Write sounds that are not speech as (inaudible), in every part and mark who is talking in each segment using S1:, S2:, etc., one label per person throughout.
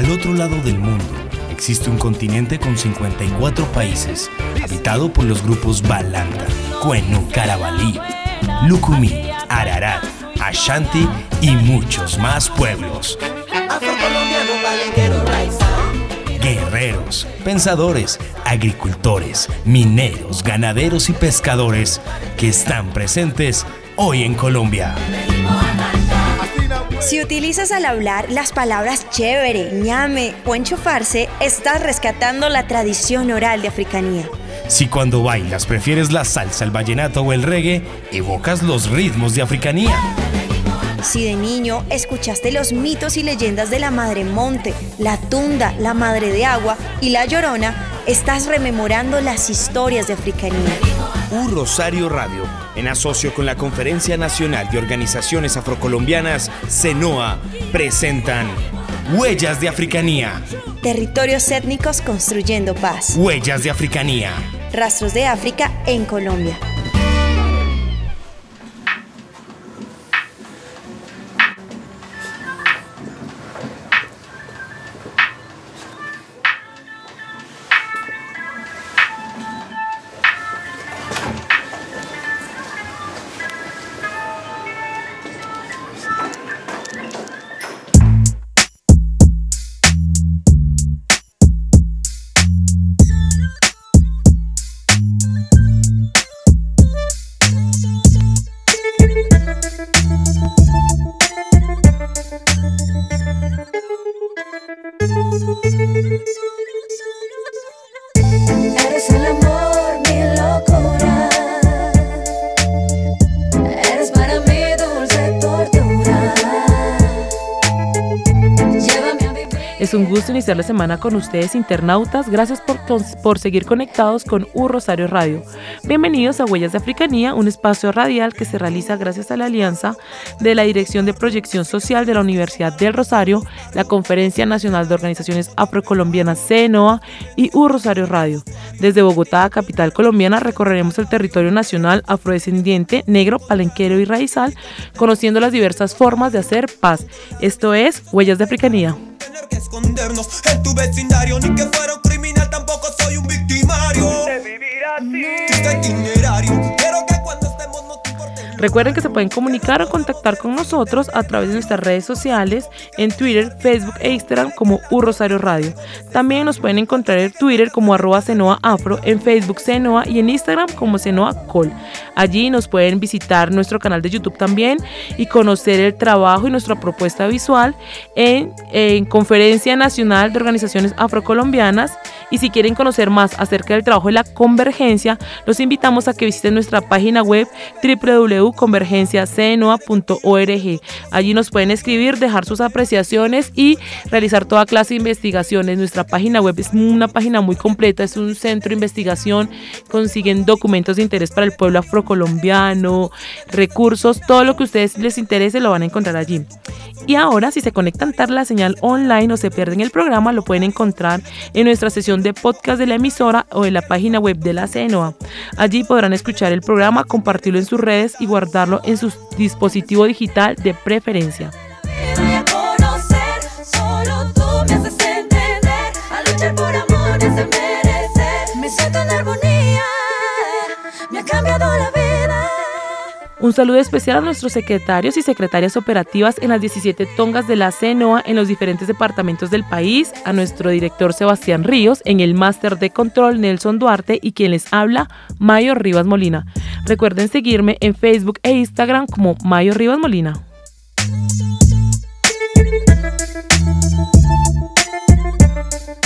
S1: Al otro lado del mundo existe un continente con 54 países, habitado por los grupos Balanta, Cuenu, Carabalí, Lucumí, Ararat, Ashanti y muchos más pueblos. Guerreros, pensadores, agricultores, mineros, ganaderos y pescadores que están presentes hoy en Colombia.
S2: Si utilizas al hablar las palabras chévere, ñame o enchufarse, estás rescatando la tradición oral de africanía.
S1: Si cuando bailas prefieres la salsa, el vallenato o el reggae, evocas los ritmos de africanía.
S2: Si de niño escuchaste los mitos y leyendas de la Madre Monte, la Tunda, la Madre de Agua y la Llorona, estás rememorando las historias de africanía.
S1: Un Rosario Radio, en asocio con la Conferencia Nacional de Organizaciones Afrocolombianas, CENOA, presentan Huellas de Africanía.
S2: Territorios étnicos construyendo paz.
S1: Huellas de Africanía.
S2: Rastros de África en Colombia.
S3: Iniciar la semana con ustedes, internautas. Gracias por, por seguir conectados con U Rosario Radio. Bienvenidos a Huellas de Africanía, un espacio radial que se realiza gracias a la alianza de la Dirección de Proyección Social de la Universidad del Rosario, la Conferencia Nacional de Organizaciones Afrocolombianas CENOA y U Rosario Radio. Desde Bogotá, capital colombiana, recorreremos el territorio nacional afrodescendiente, negro, palenquero y raizal, conociendo las diversas formas de hacer paz. Esto es Huellas de Africanía.
S4: Tener que escondernos en tu vecindario Ni que fuera un criminal, tampoco soy un victimario. De vivir así. Triste itinerario
S3: Recuerden que se pueden comunicar o contactar con nosotros a través de nuestras redes sociales en Twitter, Facebook e Instagram como U Rosario Radio. También nos pueden encontrar en Twitter como arroba Afro, en Facebook Senoa y en Instagram como Senoa Col. Allí nos pueden visitar nuestro canal de YouTube también y conocer el trabajo y nuestra propuesta visual en, en Conferencia Nacional de Organizaciones Afrocolombianas. Y si quieren conocer más acerca del trabajo de la convergencia, los invitamos a que visiten nuestra página web www.convergenciacenoa.org. Allí nos pueden escribir, dejar sus apreciaciones y realizar toda clase de investigaciones. Nuestra página web es una página muy completa, es un centro de investigación, consiguen documentos de interés para el pueblo afrocolombiano, recursos, todo lo que a ustedes les interese lo van a encontrar allí. Y ahora, si se conectan tarde la señal online o se pierden el programa, lo pueden encontrar en nuestra sesión de podcast de la emisora o en la página web de la CENOA. Allí podrán escuchar el programa, compartirlo en sus redes y guardarlo en su dispositivo digital de preferencia. Un saludo especial a nuestros secretarios y secretarias operativas en las 17 tongas de la CENOA en los diferentes departamentos del país, a nuestro director Sebastián Ríos, en el máster de control Nelson Duarte y quien les habla, Mayo Rivas Molina. Recuerden seguirme en Facebook e Instagram como Mayo Rivas Molina.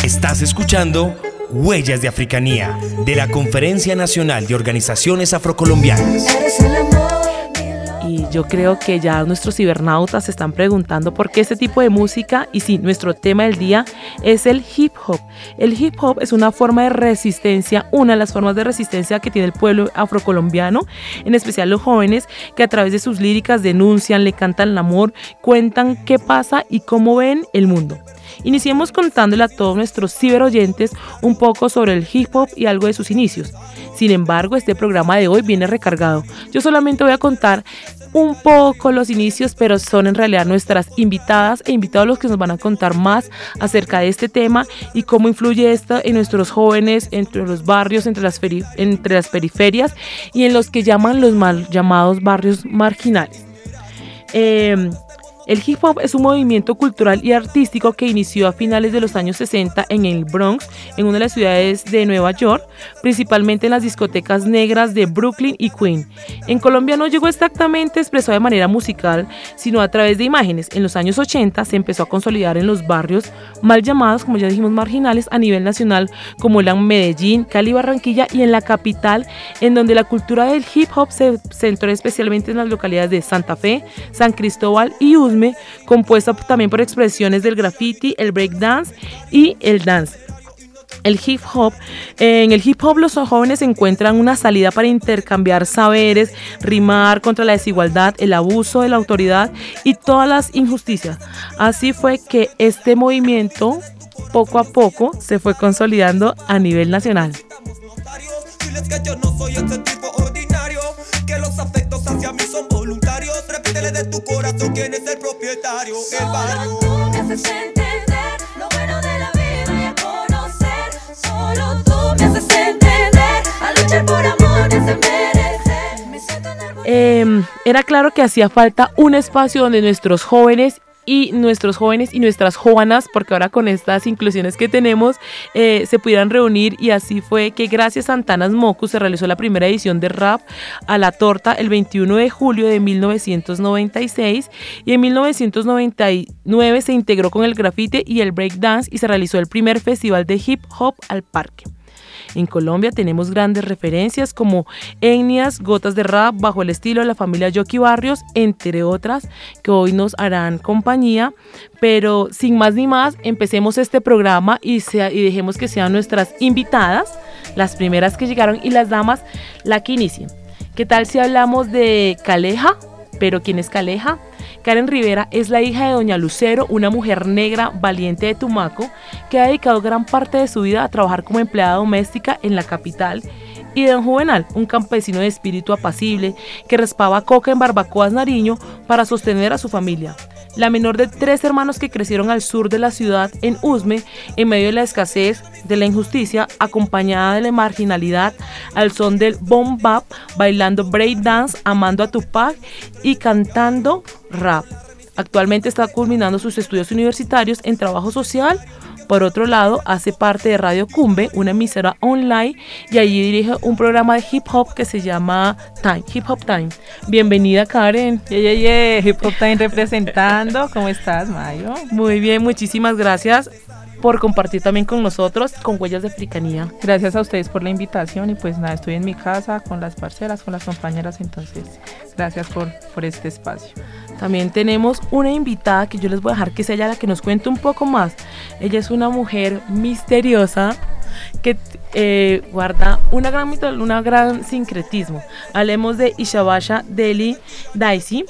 S1: Estás escuchando Huellas de Africanía, de la Conferencia Nacional de Organizaciones Afrocolombianas.
S5: Eres el amor, mi locura.
S3: Y yo creo que ya nuestros cibernautas se están preguntando por qué este tipo de música y sí, nuestro tema del día es el hip hop. El hip hop es una forma de resistencia, una de las formas de resistencia que tiene el pueblo afrocolombiano, en especial los jóvenes que a través de sus líricas denuncian, le cantan el amor, cuentan qué pasa y cómo ven el mundo. Iniciemos contándole a todos nuestros ciberoyentes un poco sobre el hip hop y algo de sus inicios. Sin embargo, este programa de hoy viene recargado. Yo solamente voy a contar un poco los inicios, pero son en realidad nuestras invitadas e invitados los que nos van a contar más acerca de este tema y cómo influye esto en nuestros jóvenes, entre los barrios, entre las, periferias y en los que llaman los mal llamados barrios marginales. Eh, el hip hop es un movimiento cultural y artístico que inició a finales de los años 60 en el Bronx, en una de las ciudades de Nueva York, principalmente en las discotecas negras de Brooklyn y Queens. En Colombia no llegó exactamente expresado de manera musical, sino a través de imágenes. En los años 80 se empezó a consolidar en los barrios mal llamados, como ya dijimos, marginales a nivel nacional, como en Medellín, Cali, Barranquilla y en la capital, en donde la cultura del hip hop se centró especialmente en las localidades de Santa Fe, San Cristóbal y Compuesta también por expresiones del graffiti, el breakdance y el dance. El hip hop, en el hip hop los jóvenes encuentran una salida para intercambiar saberes, rimar contra la desigualdad, el abuso de la autoridad y todas las injusticias. Así fue que este movimiento poco a poco se fue consolidando a nivel nacional que los afectos hacia mí de tu corazón quién es el propietario. El barrio. Solo tú me haces entender lo bueno de la vida y a conocer. Solo tú me haces entender a luchar por amor y se Eh, era claro que hacía falta un espacio donde nuestros jóvenes y nuestros jóvenes y nuestras jóvenes, porque ahora con estas inclusiones que tenemos, eh, se pudieran reunir y así fue que gracias a Antanas Moku se realizó la primera edición de Rap a la Torta el 21 de julio de 1996 y en 1999 se integró con el grafite y el breakdance y se realizó el primer festival de hip hop al parque. En Colombia tenemos grandes referencias como etnias, gotas de rap bajo el estilo de la familia Yoki Barrios, entre otras, que hoy nos harán compañía. Pero sin más ni más, empecemos este programa y, dejemos que sean nuestras invitadas, las primeras que llegaron y las damas, la que inicien. ¿Qué tal si hablamos de Caleja? ¿Pero quién es Caleja? Karen Rivera es la hija de Doña Lucero, una mujer negra valiente de Tumaco, que ha dedicado gran parte de su vida a trabajar como empleada doméstica en la capital y de Don Juvenal, un campesino de espíritu apacible que raspaba coca en Barbacoas Nariño para sostener a su familia la menor de tres hermanos que crecieron al sur de la ciudad, en Usme, en medio de la escasez, de la injusticia, acompañada de la marginalidad, al son del bomb bap, bailando break dance, amando a Tupac y cantando rap. Actualmente está culminando sus estudios universitarios en trabajo social por otro lado, hace parte de Radio Cumbe, una emisora online, y allí dirige un programa de hip hop que se llama Time, Hip Hop Time. Bienvenida, Karen.
S6: Yeah, Hip Hop Time representando. ¿Cómo estás, Mayo?
S3: Muy bien, muchísimas gracias por compartir también con nosotros con Huellas de Africanía.
S6: Gracias a ustedes por la invitación y pues nada, estoy en mi casa con las parceras, con las compañeras, entonces gracias por, por este espacio.
S3: También tenemos una invitada que yo les voy a dejar que sea ella la que nos cuente un poco más. Ella es una mujer misteriosa que eh, guarda una gran, una gran sincretismo. Hablemos de Ishabasha Deli Daisy.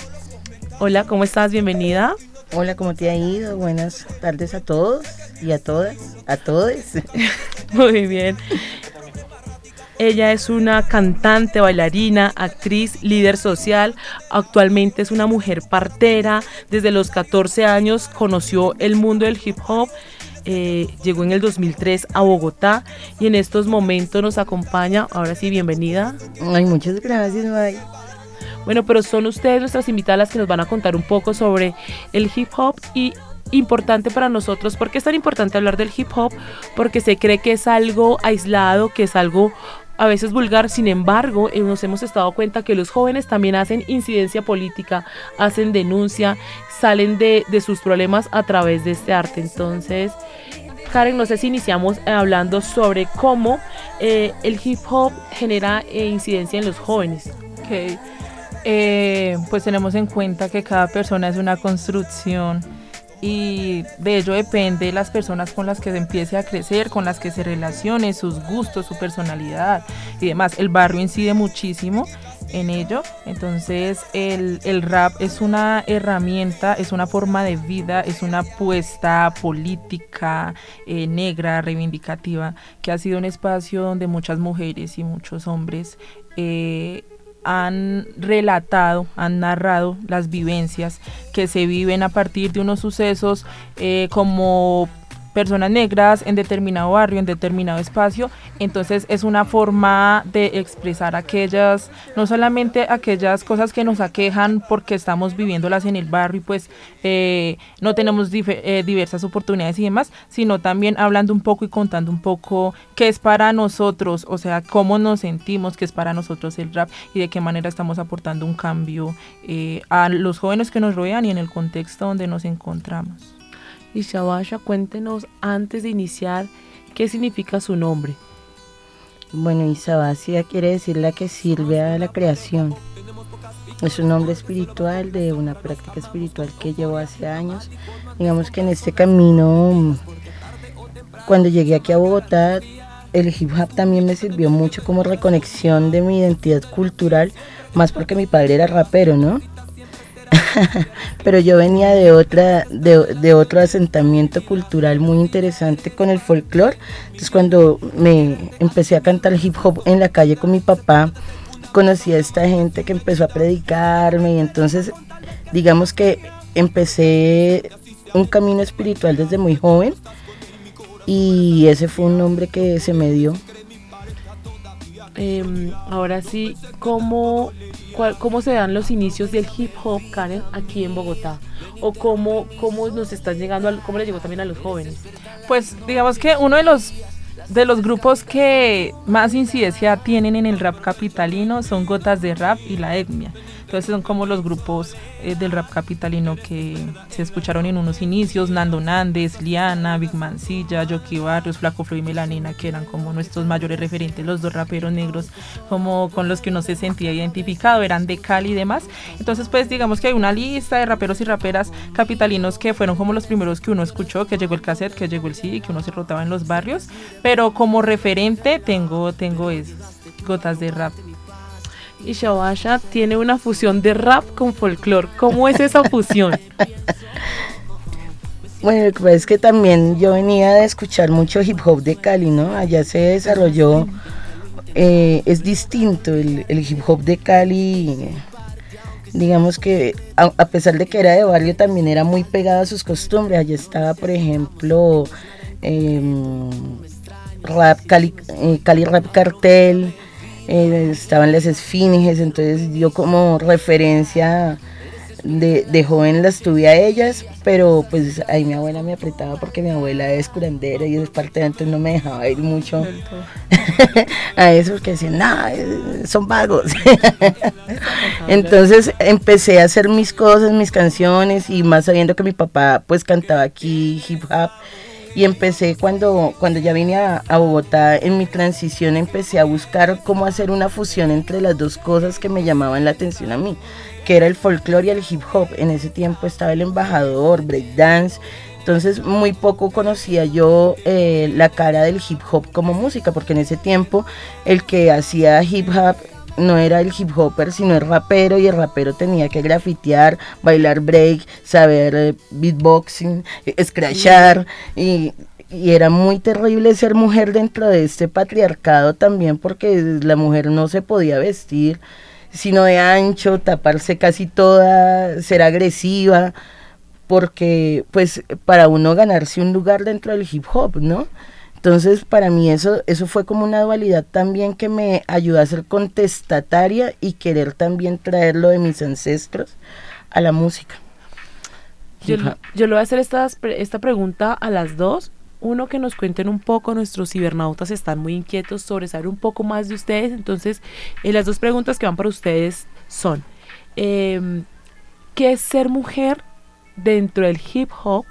S3: Hola, ¿cómo estás? Bienvenida.
S7: Hola, ¿cómo te ha ido? Buenas tardes a todos y a todas, a todos. (laughs)
S3: Muy bien. Ella es una cantante, bailarina, actriz, líder social. Actualmente es una mujer partera. Desde los 14 años conoció el mundo del hip hop. Eh, llegó en el 2003 a Bogotá y en estos momentos nos acompaña. Ahora sí, bienvenida.
S7: Ay, muchas gracias, May.
S3: Bueno, pero son ustedes nuestras invitadas las que nos van a contar un poco sobre el hip hop y importante para nosotros. ¿Por qué es tan importante hablar del hip hop? Porque se cree que es algo aislado, que es algo a veces vulgar, sin embargo, eh, nos hemos estado cuenta que los jóvenes también hacen incidencia política, hacen denuncia, salen de, sus problemas a través de este arte. Entonces, Karen, no sé si iniciamos eh, hablando sobre cómo eh, el hip hop genera incidencia en los jóvenes.
S6: Okay. Eh, pues tenemos en cuenta que cada persona es una construcción y de ello depende las personas con las que se empiece a crecer, con las que se relacione, sus gustos, su personalidad y demás. El barrio incide muchísimo en ello, entonces el, el rap es una herramienta, es una forma de vida, es una apuesta política eh, negra, reivindicativa, que ha sido un espacio donde muchas mujeres y muchos hombres eh, han relatado, han narrado las vivencias que se viven a partir de unos sucesos eh, como personas negras en determinado barrio, en determinado espacio. Entonces es una forma de expresar aquellas, no solamente aquellas cosas que nos aquejan porque estamos viviéndolas en el barrio y pues eh, no tenemos eh, diversas oportunidades y demás, sino también hablando un poco y contando un poco qué es para nosotros, o sea, cómo nos sentimos, qué es para nosotros el rap y de qué manera estamos aportando un cambio eh, a los jóvenes que nos rodean y en el contexto donde nos encontramos.
S3: Y cuéntenos antes de iniciar qué significa su nombre.
S7: Bueno, Isabasia quiere decir la que sirve a la creación. Es un nombre espiritual de una práctica espiritual que llevo hace años. Digamos que en este camino, cuando llegué aquí a Bogotá, el hip hop también me sirvió mucho como reconexión de mi identidad cultural, más porque mi padre era rapero, ¿no? (laughs) pero yo venía de otra de, otro asentamiento cultural muy interesante con el folclore. Entonces cuando me empecé a cantar hip hop en la calle con mi papá conocí a esta gente que empezó a predicarme y entonces digamos que empecé un camino espiritual desde muy joven y ese fue un nombre que se me dio.
S3: Em, ahora sí, ¿cómo, ¿cómo se dan los inicios del hip hop, Karen, aquí en Bogotá? ¿O cómo, cómo nos están llegando, cómo le llegó también a los jóvenes?
S6: Pues digamos que uno de los de los grupos que más incidencia tienen en el rap capitalino son Gotas de Rap y La Etnia. Entonces son como los grupos eh, del rap capitalino que se escucharon en unos inicios, Nando Nández, Liana, Big Mancilla, Jockey Barrios, Flaco Flo y Melanina, que eran como nuestros mayores referentes, los dos raperos negros como con los que uno se sentía identificado, eran de Cali y demás. Entonces pues digamos que hay una lista de raperos y raperas capitalinos que fueron como los primeros que uno escuchó, que llegó el cassette, que llegó el CD, que uno se rotaba en los barrios, pero como referente tengo, tengo esos, gotas de rap
S3: y Shabasha tiene una fusión de rap con folclore. ¿Cómo es esa fusión? (laughs)
S7: Bueno, es que también yo venía de escuchar mucho hip hop de Cali, ¿no? Allá se desarrolló, eh, es distinto el, hip hop de Cali, digamos que a, pesar de que era de barrio, también era muy pegado a sus costumbres. Allá estaba, por ejemplo, em, rap Cali, eh, Cali Rap Cartel, eh, estaban las esfinges, entonces yo como referencia de, de, joven las tuve a ellas, pero pues ahí mi abuela me apretaba porque mi abuela es curandera y es parte de entonces no me dejaba ir mucho (laughs) a eso porque decían, no, eh, son vagos. (laughs) entonces empecé a hacer mis cosas, mis canciones y más sabiendo que mi papá pues cantaba aquí hip hop y empecé cuando, cuando ya vine a, Bogotá en mi transición, empecé a buscar cómo hacer una fusión entre las dos cosas que me llamaban la atención a mí, que era el folclore y el hip hop. En ese tiempo estaba el embajador, breakdance. Entonces muy poco conocía yo eh, la cara del hip hop como música, porque en ese tiempo el que hacía hip hop no era el hip hopper, sino el rapero, y el rapero tenía que grafitear, bailar break, saber eh, beatboxing, eh, scratchar, y, y, era muy terrible ser mujer dentro de este patriarcado también, porque la mujer no se podía vestir, sino de ancho, taparse casi toda, ser agresiva, porque pues para uno ganarse un lugar dentro del hip hop, ¿no? Entonces, para mí eso, eso fue como una dualidad también que me ayudó a ser contestataria y querer también traerlo de mis ancestros a la música.
S3: Yo, yo le voy a hacer esta, esta pregunta a las dos. Uno, que nos cuenten un poco, nuestros cibernautas están muy inquietos sobre saber un poco más de ustedes. Entonces, eh, las dos preguntas que van para ustedes son, em, ¿qué es ser mujer dentro del hip hop?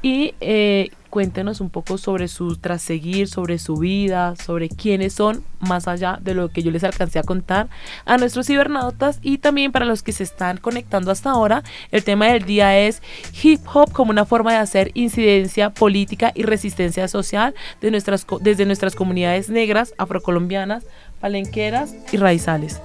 S3: Y eh, cuéntenos un poco sobre su traseguir, sobre su vida, sobre quiénes son, más allá de lo que yo les alcancé a contar a nuestros cibernautas y también para los que se están conectando hasta ahora, el tema del día es hip hop como una forma de hacer incidencia política y resistencia social de nuestras, desde nuestras comunidades negras, afrocolombianas, palenqueras y raizales.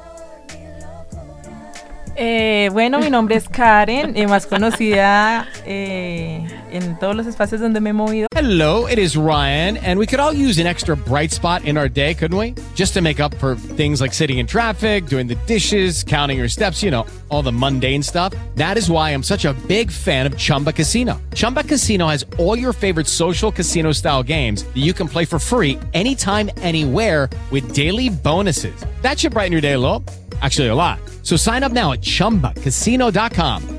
S6: Eh, bueno, mi nombre es Karen, eh, más conocida eh, en todos los espacios donde me he movido.
S8: Hello, it is Ryan, and we could all use an extra bright spot in our day, couldn't we? Just to make up for things like sitting in traffic, doing the dishes, counting your steps, you know, all the mundane stuff. That is why I'm such a big fan of Chumba Casino. Chumba Casino has all your favorite social casino style games that you can play for free anytime, anywhere with daily bonuses. That should brighten your day a little. Actually, a lot. So sign up now at chumbacasino.com.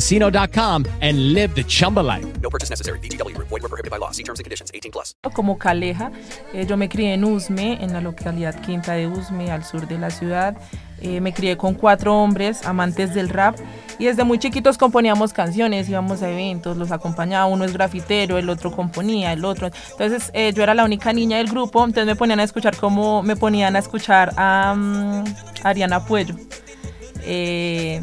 S8: ChumbaCasino.com and live the Chumba life.
S9: No purchase necessary. VGW Group. Void were prohibited by law. See terms and conditions. 18 plus.
S6: Como Caleja, eh, yo me crié en Usme, en la localidad Quinta de Usme, al sur de la ciudad. Eh, me crié con cuatro hombres amantes del rap y desde muy chiquitos componíamos canciones, íbamos a eventos, los acompañaba, uno es grafitero, el otro componía, el otro. Entonces eh, yo era la única niña del grupo, entonces me ponían a escuchar como me ponían a escuchar a mm, Ariana Puello. Eh,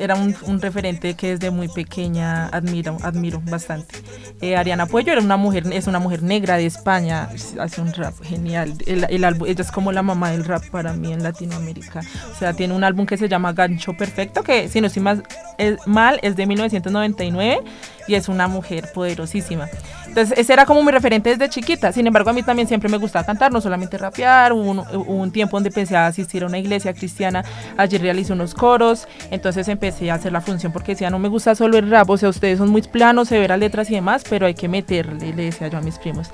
S6: era un, un referente que desde muy pequeña admiro, admiro bastante. Eh, Ariana Puello era una mujer, es una mujer negra de España, hace un rap genial. El, el álbum, ella es como la mamá del rap para mí en Latinoamérica. O sea, tiene un álbum que se llama Gancho Perfecto, que si no estoy más, es, mal, es de 1999 y es una mujer poderosísima. Entonces, ese era como mi referente desde chiquita. Sin embargo, a mí también siempre me gustaba cantar, no solamente rapear. Hubo un, hubo un tiempo donde empecé a asistir a una iglesia cristiana. Allí realicé unos coros. Entonces empecé a hacer la función porque decía, no me gusta solo el rap. O sea, ustedes son muy planos, severas letras y demás, pero hay que meterle, le decía yo a mis primos.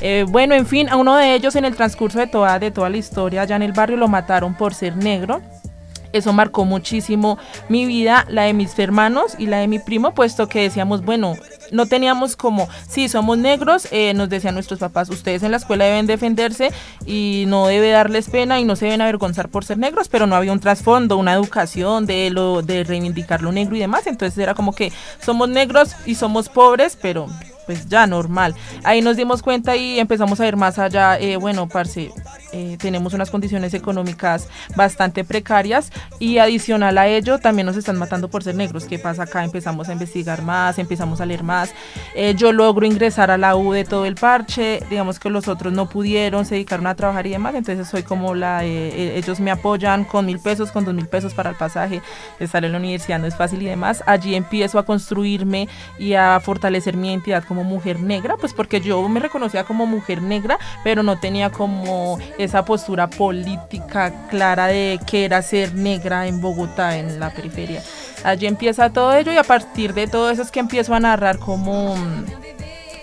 S6: Eh, bueno, en fin, a uno de ellos en el transcurso de toda, de toda la historia, allá en el barrio lo mataron por ser negro. Eso marcó muchísimo mi vida, la de mis hermanos y la de mi primo, puesto que decíamos, bueno, no teníamos como, sí, somos negros, eh, nos decían nuestros papás, ustedes en la escuela deben defenderse y no debe darles pena y no se deben avergonzar por ser negros, pero no había un trasfondo, una educación de, lo, de reivindicar lo negro y demás, entonces era como que somos negros y somos pobres, pero pues ya normal. Ahí nos dimos cuenta y empezamos a ver más allá, eh, bueno, parce, eh, tenemos unas condiciones económicas bastante precarias y adicional a ello también nos están matando por ser negros. ¿Qué pasa acá? Empezamos a investigar más, empezamos a leer más. Eh, yo logro ingresar a la U de todo el parche, digamos que los otros no pudieron, se dedicaron a trabajar y demás, entonces soy como la, eh, ellos me apoyan con mil pesos, con dos mil pesos para el pasaje, estar en la universidad no es fácil y demás. Allí empiezo a construirme y a fortalecer mi identidad como mujer negra, pues porque yo me reconocía como mujer negra, pero no tenía como esa postura política clara de que era ser negra en Bogotá, en la periferia. Allí empieza todo ello y a partir de todo eso es que empiezo a narrar como,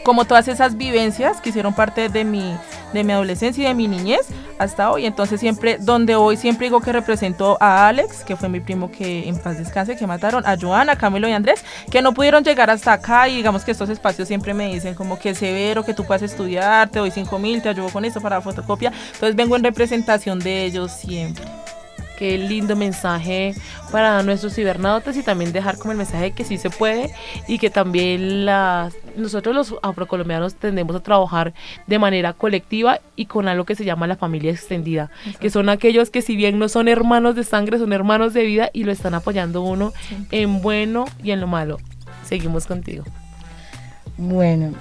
S6: como todas esas vivencias que hicieron parte de mi, de mi adolescencia y de mi niñez hasta hoy. Entonces siempre, donde hoy siempre digo que representó a Alex, que fue mi primo que en paz descanse, que mataron, a Joana, Camilo y Andrés, que no pudieron llegar hasta acá y digamos que estos espacios siempre me dicen como que severo, que tú puedas estudiar, te doy 5 mil, te ayudo con esto para la fotocopia. Entonces vengo en representación de ellos siempre.
S3: Qué lindo mensaje para nuestros cibernautas y también dejar como el mensaje de que sí se puede y que también las, nosotros los afrocolombianos tendemos a trabajar de manera colectiva y con algo que se llama la familia extendida, que son aquellos que si bien no son hermanos de sangre, son hermanos de vida y lo están apoyando uno en bueno y en lo malo. Seguimos contigo.
S7: Bueno,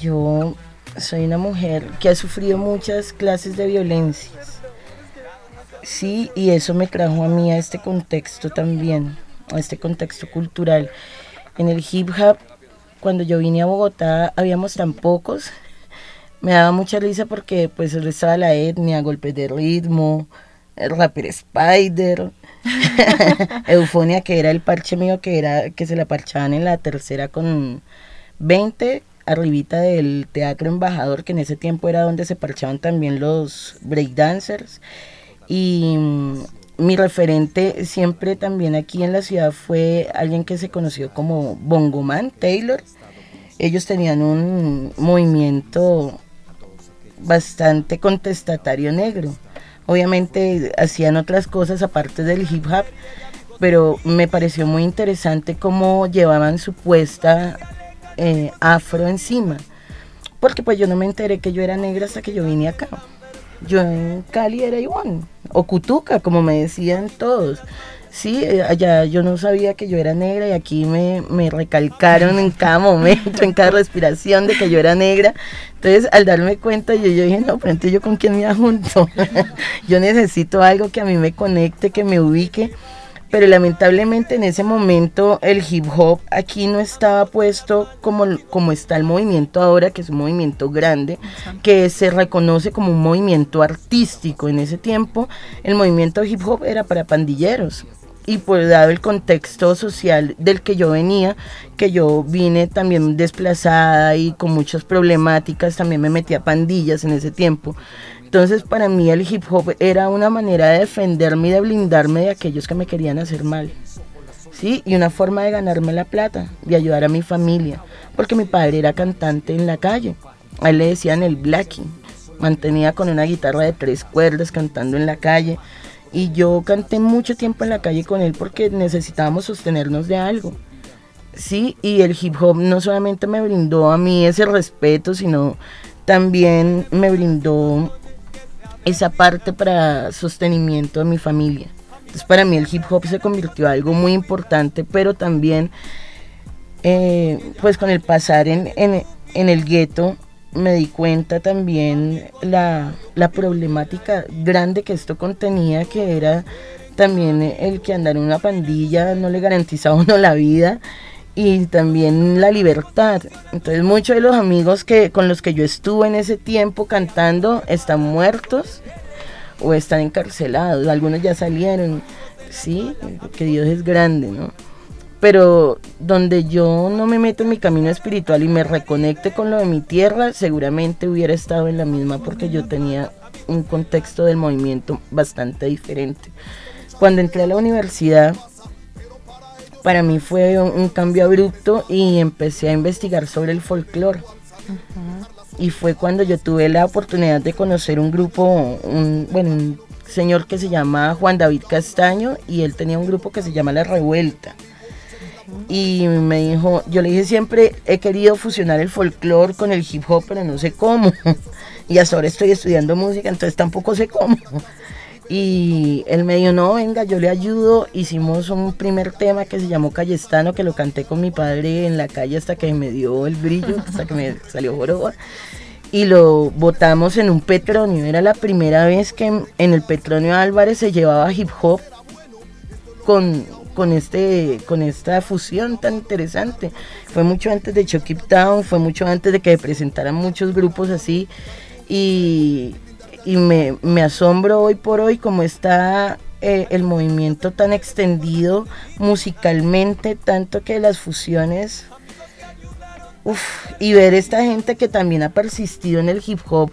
S7: yo soy una mujer que ha sufrido muchas clases de violencias. Sí, y eso me trajo a mí a este contexto también, a este contexto cultural. En el hip hop, cuando yo vine a Bogotá, habíamos tan pocos. Me daba mucha risa porque pues estaba la etnia, golpes de ritmo, el rapper Spider, (laughs) Eufonia, que era el parche mío, que era que se la parchaban en la tercera con 20, arribita del Teatro Embajador, que en ese tiempo era donde se parchaban también los breakdancers. Y mm, mi referente siempre también aquí en la ciudad fue alguien que se conoció como Bongoman Taylor. Ellos tenían un movimiento bastante contestatario negro. Obviamente hacían otras cosas aparte del hip hop, pero me pareció muy interesante cómo llevaban su puesta eh, afro encima. Porque pues yo no me enteré que yo era negra hasta que yo vine acá. Yo en Cali era igual, o Cutuca, como me decían todos. Sí, eh, allá yo no sabía que yo era negra y aquí me, me recalcaron en cada momento, en cada respiración de que yo era negra. Entonces, al darme cuenta, yo, yo dije, no, pero entonces yo con quién me junto. (laughs) yo necesito algo que a mí me conecte, que me ubique pero lamentablemente en ese momento el hip hop aquí no estaba puesto como, como está el movimiento ahora, que es un movimiento grande, que se reconoce como un movimiento artístico. En ese tiempo el movimiento hip hop era para pandilleros. Y por dado el contexto social del que yo venía, que yo vine también desplazada y con muchas problemáticas, también me metí a pandillas en ese tiempo. Entonces para mí el hip hop era una manera de defenderme y de blindarme de aquellos que me querían hacer mal. ¿Sí? Y una forma de ganarme la plata, de ayudar a mi familia, porque mi padre era cantante en la calle. A él le decían el blacking. Mantenía con una guitarra de tres cuerdas cantando en la calle. Y yo canté mucho tiempo en la calle con él porque necesitábamos sostenernos de algo. Sí, y el hip hop no solamente me brindó a mí ese respeto, sino también me brindó esa parte para sostenimiento de mi familia. Entonces para mí el hip hop se convirtió en algo muy importante, pero también eh, pues con el pasar en, en, el gueto me di cuenta también la, la, problemática grande que esto contenía, que era también el que andar en una pandilla no le garantizaba uno la vida y también la libertad. Entonces muchos de los amigos que con los que yo estuve en ese tiempo cantando están muertos o están encarcelados, algunos ya salieron, sí, que Dios es grande, ¿no? Pero donde yo no me meto en mi camino espiritual y me reconecte con lo de mi tierra, seguramente hubiera estado en la misma porque yo tenía un contexto del movimiento bastante diferente. Cuando entré a la universidad, para mí fue un, cambio abrupto y empecé a investigar sobre el folclore. Y fue cuando yo tuve la oportunidad de conocer un grupo, un, bueno, un señor que se llama Juan David Castaño y él tenía un grupo que se llama La Revuelta. Y me dijo, yo le dije siempre, he querido fusionar el folclore con el hip hop, pero no sé cómo. (laughs) y hasta ahora estoy estudiando música, entonces tampoco sé cómo. Y él me dijo, no, venga, yo le ayudo. Hicimos un primer tema que se llamó Callestano, que lo canté con mi padre en la calle hasta que me dio el brillo, (laughs) hasta que me salió joroba. Y lo botamos en un petronio. Era la primera vez que en, el petronio Álvarez se llevaba hip hop con, con, este, con esta fusión tan interesante. Fue mucho antes de Chucky Town, fue mucho antes de que presentaran muchos grupos así. Y, y me, me asombro hoy por hoy cómo está eh, el movimiento tan extendido musicalmente, tanto que las fusiones, y ver esta gente que también ha persistido en el hip hop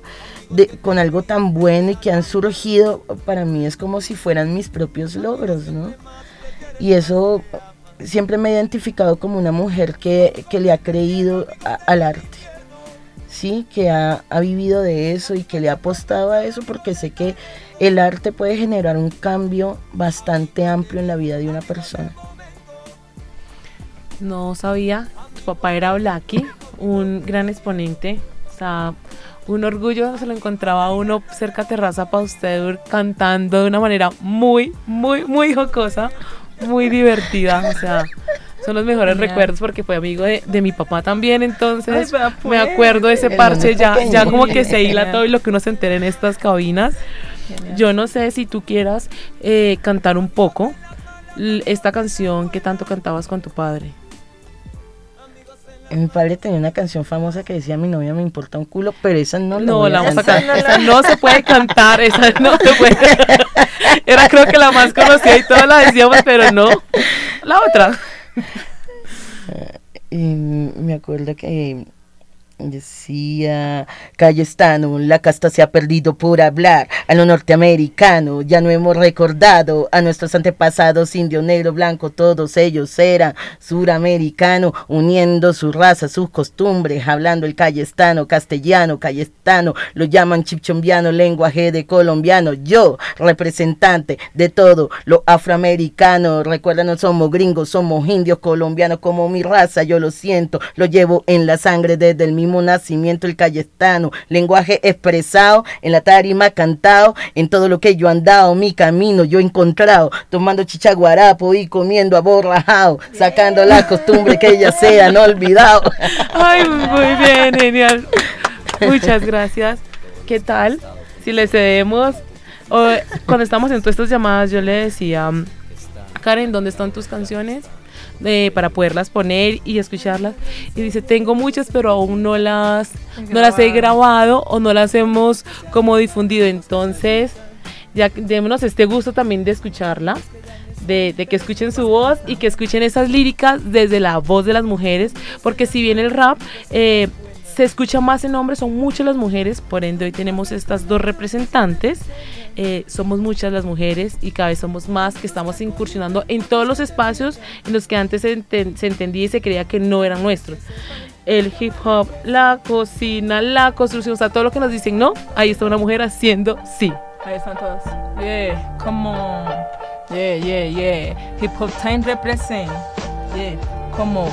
S7: con algo tan bueno y que han surgido, para mí es como si fueran mis propios logros, ¿no? Y eso siempre me he identificado como una mujer que, le ha creído al arte sí, que ha, vivido de eso y que le ha apostado a eso porque sé que el arte puede generar un cambio bastante amplio en la vida de una persona.
S3: No sabía, tu papá era Blacky, un gran exponente, o sea, un orgullo se lo encontraba uno cerca terraza para usted cantando de una manera muy, muy, muy jocosa, muy divertida, o sea, son los mejores recuerdos porque fue amigo de, mi papá también, entonces me pues. acuerdo de ese parche, ya, ya como que se hila todo y lo que uno se entera en estas cabinas. Yo no sé si tú quieras eh, cantar un poco esta canción que tanto cantabas con tu padre.
S7: Mi padre tenía una canción famosa que decía mi novia me importa un culo, pero esa no,
S3: no la vamos a cantar. Esa no se puede cantar, esa (laughs) no se puede. Era creo que la más conocida y todas la decíamos, pero no. La otra. (laughs)
S7: y me acuerdo que Decía Cayestano, la casta se ha perdido por hablar. A lo norteamericano, ya no hemos recordado. A nuestros antepasados indio, negro, blanco, todos ellos eran suramericano, uniendo su raza, sus costumbres, hablando el cayestano, castellano, cayestano, lo llaman chipchombiano, lenguaje de colombiano, yo, representante de todo lo afroamericano, recuerda no somos gringos, somos indios colombianos como mi raza, yo lo siento, lo llevo en la sangre desde el nacimiento el cayestano, lenguaje expresado en la tarima cantado, en todo lo que yo andado, mi camino yo encontrado, tomando chicha guarapo y comiendo aborrajado, sacando la costumbre que ella sea, no olvidado. (laughs)
S3: Ay, muy bien, genial. Muchas gracias. ¿Qué tal? Si le cedemos, cuando estamos en todas estas llamadas, yo le decía, Karen, ¿dónde están tus canciones? Eh, para poderlas poner y escucharlas. Y dice, tengo muchas, pero aún no las, no las he grabado o no las hemos como difundido. Entonces, ya démonos este gusto también de escucharla. De, de que escuchen su voz y que escuchen esas líricas desde la voz de las mujeres, porque si bien el rap eh, se escucha más en hombres, son muchas las mujeres, por ende hoy tenemos estas dos representantes, eh, somos muchas las mujeres y cada vez somos más que estamos incursionando en todos los espacios en los que antes se, enten- entendía y se creía que no eran nuestros. El hip hop, la cocina, la construcción, o sea, todo lo que nos dicen no, ahí está una mujer haciendo sí.
S6: Ahí están todas. Yeah, come on. Yeah, yeah, yeah. Hip Hop Time represent. Yeah, come on.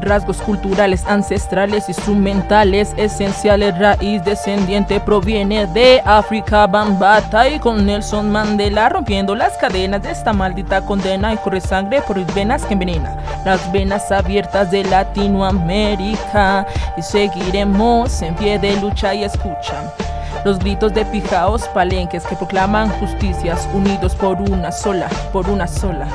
S6: Rasgos culturales, ancestrales, instrumentales, esenciales, raíz descendiente proviene de África, Bambata y con Nelson Mandela rompiendo las cadenas de esta maldita condena y corre sangre por venas que envenena las venas abiertas de Latinoamérica y seguiremos en pie de lucha y escucha. Los gritos de pijaos palenques que proclaman justicias unidos por una sola, por una sola,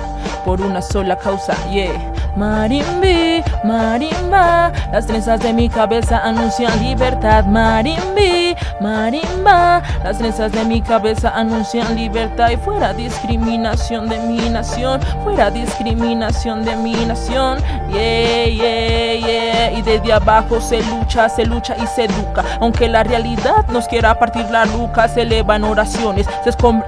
S6: por una sola causa. Yeah. Marimbi, marimba, las trenzas de mi cabeza anuncian libertad. Marimbi, marimba, las trenzas de mi cabeza anuncian libertad y fuera discriminación de mi nación, fuera discriminación de mi nación. Yeah, yeah, yeah. Y desde abajo se lucha, se lucha y se educa, aunque la realidad nos quiera partir la nuca, se elevan oraciones, se escombra.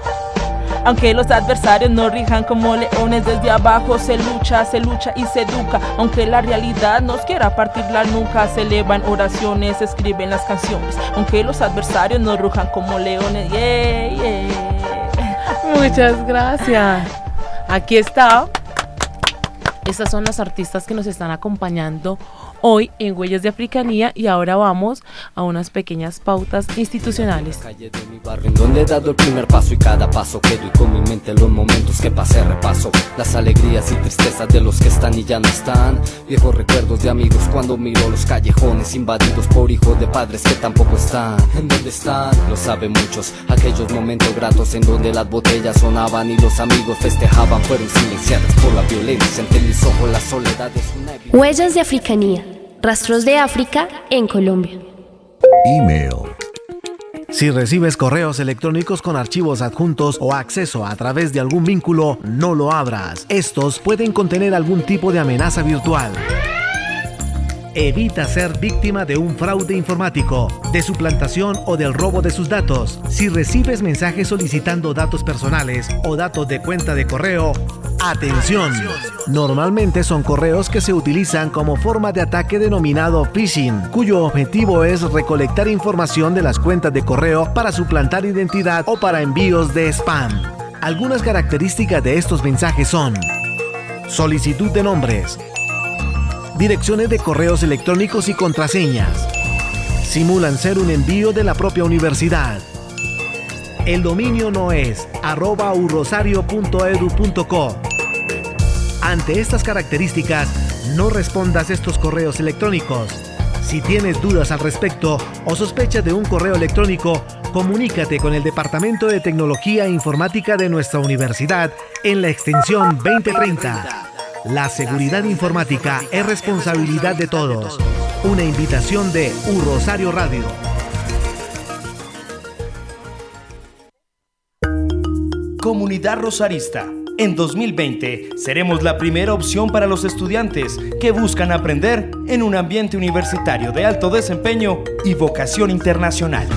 S6: Aunque los adversarios no rijan como leones, desde abajo se lucha, se lucha y se educa. Aunque la realidad nos quiera partir la nuca, se elevan oraciones, se escriben las canciones. Aunque los adversarios no rujan como leones, yeah.
S3: Muchas gracias. Aquí está. Estas son las artistas que nos están acompañando hoy en Huellas de Africanía y ahora vamos a unas pequeñas pautas institucionales.
S10: calle de mi barrio en donde he dado el primer paso y cada paso quedo y con mi mente los momentos que pasé repaso las alegrías y tristezas de los que están y ya no están viejos recuerdos de amigos cuando miro los callejones invadidos por hijos de padres que tampoco están en donde están lo saben muchos aquellos momentos gratos en donde las botellas sonaban y los amigos festejaban fueron silenciadas por la violencia ante mis ojos la soledad es una.
S11: Huellas de Africanía. Rastros de África en Colombia.
S12: Email. Si recibes correos electrónicos con archivos adjuntos o acceso a través de algún vínculo, no lo abras. Estos pueden contener algún tipo de amenaza virtual. Evita ser víctima de un fraude informático, de suplantación o del robo de sus datos. Si recibes mensajes solicitando datos personales o datos de cuenta de correo, atención. Normalmente son correos que se utilizan como forma de ataque denominado phishing, cuyo objetivo es recolectar información de las cuentas de correo para suplantar identidad o para envíos de spam. Algunas características de estos mensajes son solicitud de nombres, direcciones de correos electrónicos y contraseñas. Simulan ser un envío de la propia universidad. El dominio no es arroba urrosario.edu.co. Ante estas características, no respondas estos correos electrónicos. Si tienes dudas al respecto o sospechas de un correo electrónico, comunícate con el Departamento de Tecnología e Informática de nuestra universidad en la extensión 2030. La seguridad informática es responsabilidad de todos. Una invitación de U Rosario Radio.
S1: Comunidad Rosarista. En 2020 seremos la primera opción para los estudiantes que buscan aprender en un ambiente universitario de alto desempeño y vocación internacional.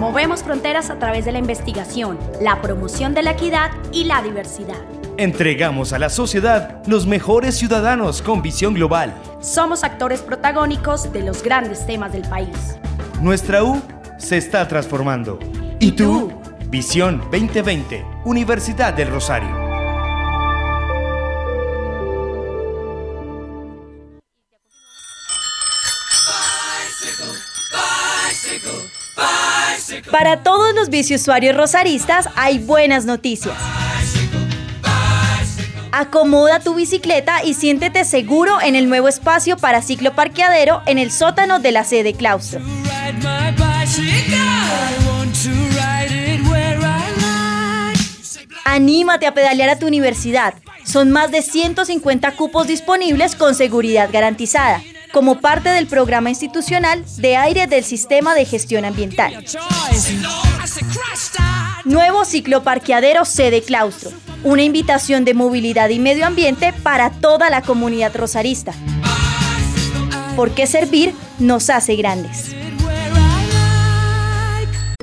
S13: Movemos fronteras a través de la investigación, la promoción de la equidad y la diversidad.
S1: Entregamos a la sociedad los mejores ciudadanos con visión global.
S13: Somos actores protagónicos de los grandes temas del país.
S1: Nuestra U se está transformando. ¿Y tú? Visión 2020, Universidad del Rosario.
S2: Para todos los biciusuarios rosaristas hay buenas noticias. Acomoda tu bicicleta y siéntete seguro en el nuevo espacio para cicloparqueadero en el sótano de la sede claustro. Anímate a pedalear a tu universidad. Son más de 150 cupos disponibles con seguridad garantizada, como parte del programa institucional de aire del Sistema de Gestión Ambiental. Nuevo cicloparqueadero sede claustro. Una invitación de movilidad y medio ambiente para toda la comunidad rosarista. Porque servir nos hace grandes.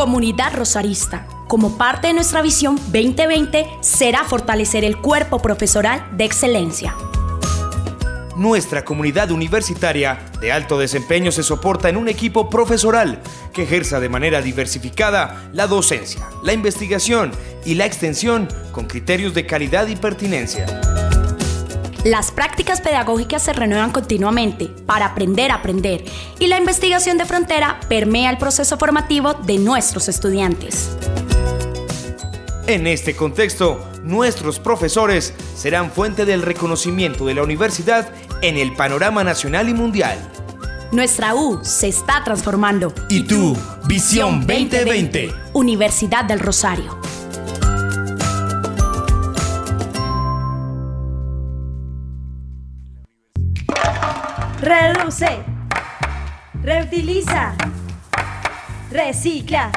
S13: Comunidad Rosarista. Como parte de nuestra visión 2020 será fortalecer el cuerpo profesoral de excelencia.
S1: Nuestra comunidad universitaria de alto desempeño se soporta en un equipo profesoral que ejerza de manera diversificada la docencia, la investigación y la extensión con criterios de calidad y pertinencia.
S13: Las prácticas pedagógicas se renuevan continuamente para aprender a aprender y la investigación de frontera permea el proceso formativo de nuestros estudiantes.
S1: En este contexto, nuestros profesores serán fuente del reconocimiento de la universidad en el panorama nacional y mundial.
S13: Nuestra U se está transformando.
S1: ¿Y tú? Visión 2020.
S13: Universidad del Rosario.
S2: Reduce. Reutiliza. Recicla.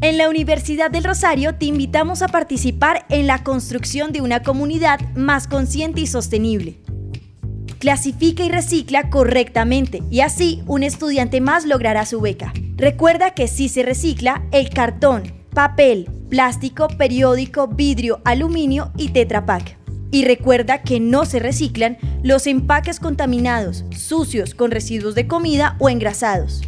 S2: En la Universidad del Rosario te invitamos a participar en la construcción de una comunidad más consciente y sostenible. Clasifica y recicla correctamente y así un estudiante más logrará su beca. Recuerda que si se recicla el cartón, papel, plástico, periódico, vidrio, aluminio y Tetra Pak. Y recuerda que no se reciclan los empaques contaminados, sucios, con residuos de comida o engrasados.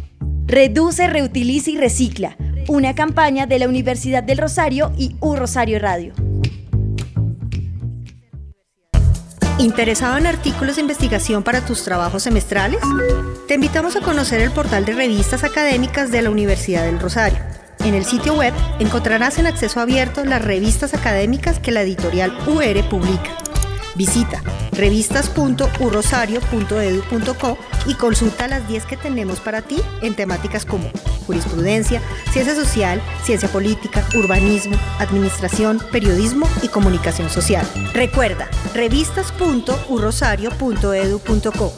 S2: Reduce, reutiliza y recicla. Una campaña de la Universidad del Rosario y U Rosario Radio.
S14: ¿Interesado en artículos de investigación para tus trabajos semestrales? Te invitamos a conocer el portal de revistas académicas de la Universidad del Rosario. En el sitio web encontrarás en acceso abierto las revistas académicas que la editorial UR publica. Visita revistas.urrosario.edu.co y consulta las 10 que tenemos para ti en temáticas como jurisprudencia, ciencia social, ciencia política, urbanismo, administración, periodismo y comunicación social. Recuerda, revistas.urrosario.edu.co.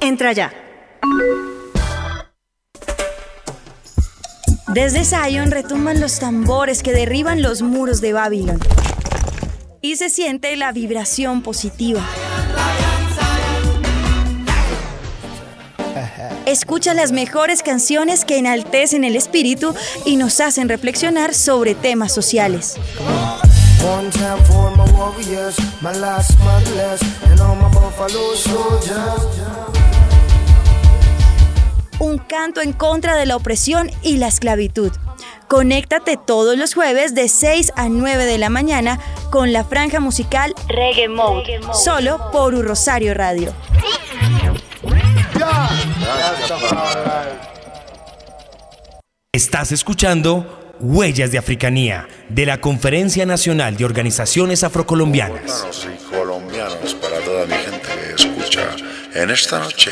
S14: Entra ya.
S2: Desde Zion retumban los tambores que derriban los muros de Babilón. Y se siente la vibración positiva. Escucha las mejores canciones que enaltecen el espíritu y nos hacen reflexionar sobre temas sociales. Un canto en contra de la opresión y la esclavitud. Conéctate todos los jueves de 6 a 9 de la mañana con la franja musical Reggae Mode, solo por Un Rosario Radio.
S1: Estás escuchando Huellas de Africanía de la Conferencia Nacional de Organizaciones Afrocolombianas.
S15: Y colombianos para toda mi gente que escucha. En esta noche,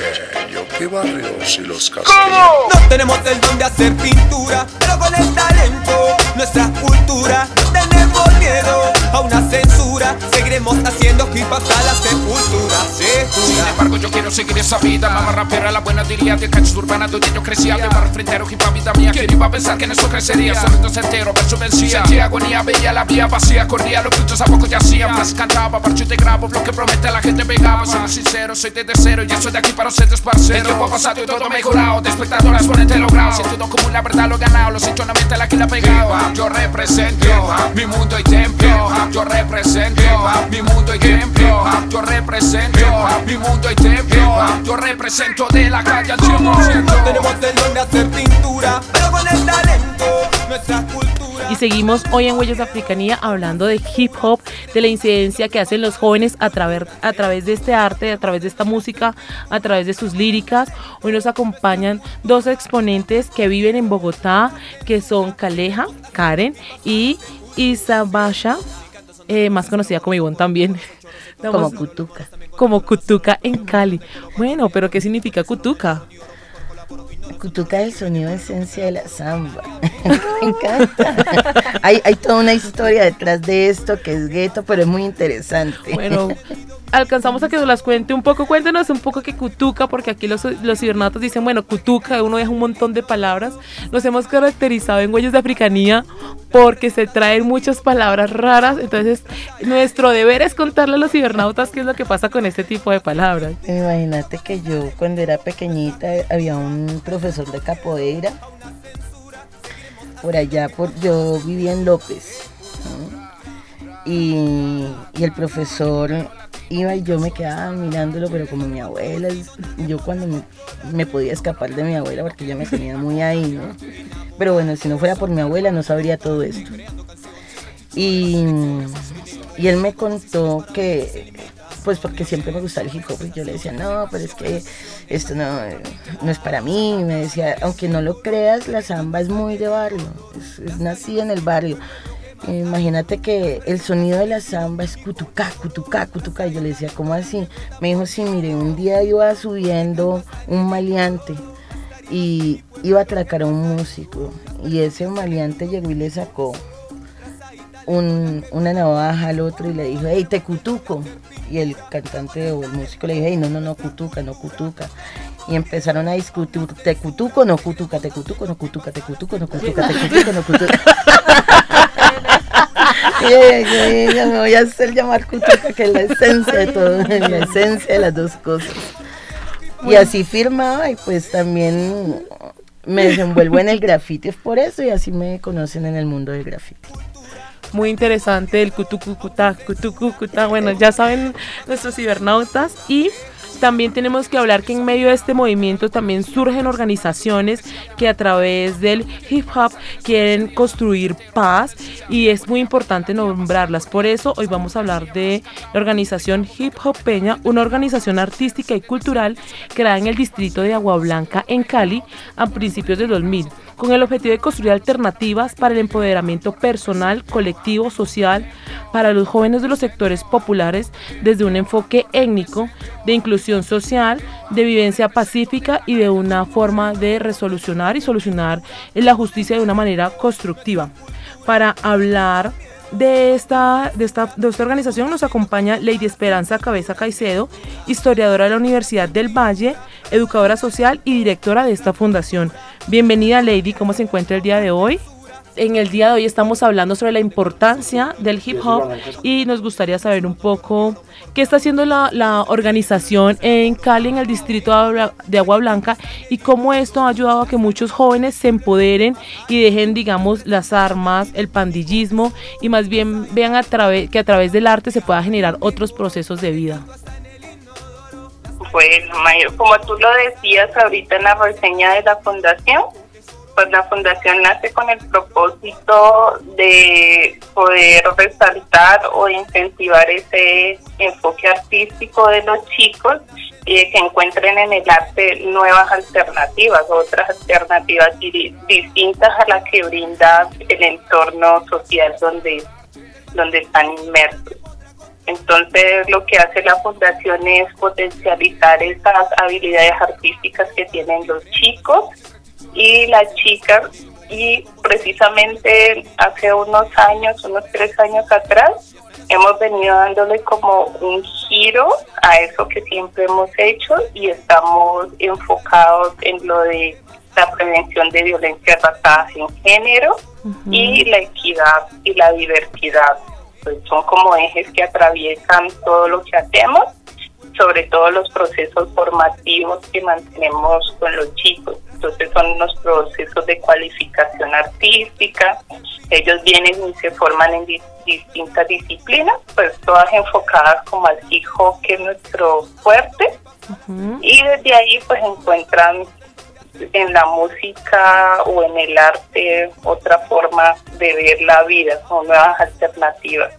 S15: Yopi Barrios y los Castillos.
S4: No tenemos el don de hacer pintura, pero con el talento, nuestra cultura, tenemos miedo a una censura. Seguiremos haciendo hip hop hasta la sepultura.
S16: Sin embargo, yo quiero seguir esa vida. Mamá rapera, la buena diría de canchas urbana donde yo crecía. De barrio frentero, hip hop, vida mía. ¿Quién iba a pensar que en eso crecería? Sonido certero, verso vencía. Sentía agonía, veía la vía vacía. Corría, los frutos a poco ya hacían. Más cantaba, parcho te grabo. Lo que promete la gente pegaba. Soy sincero, soy desde cero. Y soy de aquí para ustedes, parceros. El tiempo ha pasado y todo mejorado. De espectadoras, ponete logrado. Si todo como la verdad lo he ganado. Los hechos no mienten, la que la he pegado. Yo represento mi mundo y templo. Yo represento mi mundo y templo. Yo represento mi mundo y templo. Yo represento de la calle al 100%.
S4: No tenemos el don de hacer pintura, pero con el talento, nuestra cultura.
S3: Y seguimos hoy en Huellas de Africanía hablando de hip hop, de la incidencia que hacen los jóvenes a través, a través de este arte, a través de esta música, a través de sus líricas. Hoy nos acompañan dos exponentes que viven en Bogotá, que son Caleja, Karen y Isabasha, eh, más conocida como Ivonne también. (laughs)
S7: Como Cutuca.
S3: Como Cutuca en Cali. Bueno, pero ¿qué significa Cutuca?
S7: Cutuca es el sonido esencia de la samba. (laughs) Me encanta. hay, hay toda una historia detrás de esto que es gueto, pero es muy interesante.
S3: Bueno, alcanzamos a que nos las cuente un poco. Cuéntenos un poco que Cutuca, porque aquí los, los cibernatos dicen, bueno, Cutuca, uno deja un montón de palabras. Nos hemos caracterizado en Huellas de Africanía porque se traen muchas palabras raras. Entonces, nuestro deber es contarle a los cibernautas qué es lo que pasa con este tipo de palabras.
S7: Imagínate que yo cuando era pequeñita había un profesor de capoeira por allá, por, yo vivía en López. Y, y el profesor iba y yo me quedaba mirándolo, pero como mi abuela, yo cuando me, podía escapar de mi abuela porque ya me tenía muy ahí, ¿no? Pero bueno, si no fuera por mi abuela no sabría todo esto. Y, y él me contó que, pues porque siempre me gustaba el hip hop y yo le decía, no, pero es que esto no, no es para mí. Me decía, aunque no lo creas, la samba es muy de barrio, es, es nacida en el barrio. Imagínate que el sonido de la samba es cutucá, cutucá, cutucá. Y yo le decía, ¿cómo así? Me dijo, sí, mire, un día iba subiendo un maleante y iba a atracar a un músico. Y ese maleante llegó y le sacó un- una navaja al otro y le dijo, hey, te cutuco. Y el cantante o el músico le dijo, hey, no, no, no, cutuca, no cutuca. Y empezaron a discutir, te cutuco, no cutuca, te cutuco, no cutuca, te cutuco, no cutuca, te cutuco, no cutuca. (laughs) Me voy a hacer llamar cutuca, que es la esencia de todo, la esencia de las dos cosas. Y así firmaba y pues también me desenvuelvo en el grafiti es por eso y así me conocen en el mundo del grafiti.
S3: Muy interesante el cutucucutá, cutucucutá. Bueno, ya saben nuestros cibernautas y también tenemos que hablar que en medio de este movimiento también surgen organizaciones que a través del hip hop quieren construir paz y es muy importante nombrarlas. Por eso hoy vamos a hablar de la organización Hip Hop Peña, una organización artística y cultural creada en el distrito de Agua Blanca en Cali a principios del 2000 con el objetivo de construir alternativas para el empoderamiento personal, colectivo, social, para los jóvenes de los sectores populares desde un enfoque étnico, de inclusión social, de vivencia pacífica y de una forma de resolucionar y solucionar la justicia de una manera constructiva. Para hablar de esta, de, esta, de esta organización nos acompaña Lady Esperanza Cabeza Caicedo, historiadora de la Universidad del Valle, educadora social y directora de esta fundación. Bienvenida Lady, ¿cómo se encuentra el día de hoy? En el día de hoy estamos hablando sobre la importancia del hip hop y nos gustaría saber un poco qué está haciendo la, organización en Cali, en el distrito de Agua Blanca, y cómo esto ha ayudado a que muchos jóvenes se empoderen y dejen, digamos, las armas, el pandillismo y más bien vean a través que a través del arte se pueda generar otros procesos de vida.
S17: Bueno, Mayo, como tú lo decías ahorita en la reseña de la fundación, pues la fundación nace con el propósito de poder resaltar o incentivar ese enfoque artístico de los chicos y de que encuentren en el arte nuevas alternativas, otras alternativas distintas a las que brinda el entorno social donde, donde están inmersos. Entonces lo que hace la fundación es potencializar esas habilidades artísticas que tienen los chicos y las chicas y precisamente hace unos años, unos tres años atrás, hemos venido dándole como un giro a eso que siempre hemos hecho y estamos enfocados en lo de la prevención de violencia basada en género y la equidad y la diversidad. Pues son como ejes que atraviesan todo lo que hacemos, sobre todo los procesos formativos que mantenemos con los chicos. Entonces son unos procesos de cualificación artística. Ellos vienen y se forman en distintas disciplinas, pues todas enfocadas como al hijo que es nuestro fuerte. Y desde ahí pues encuentran en la música o en el arte otra forma de ver la vida o nuevas alternativas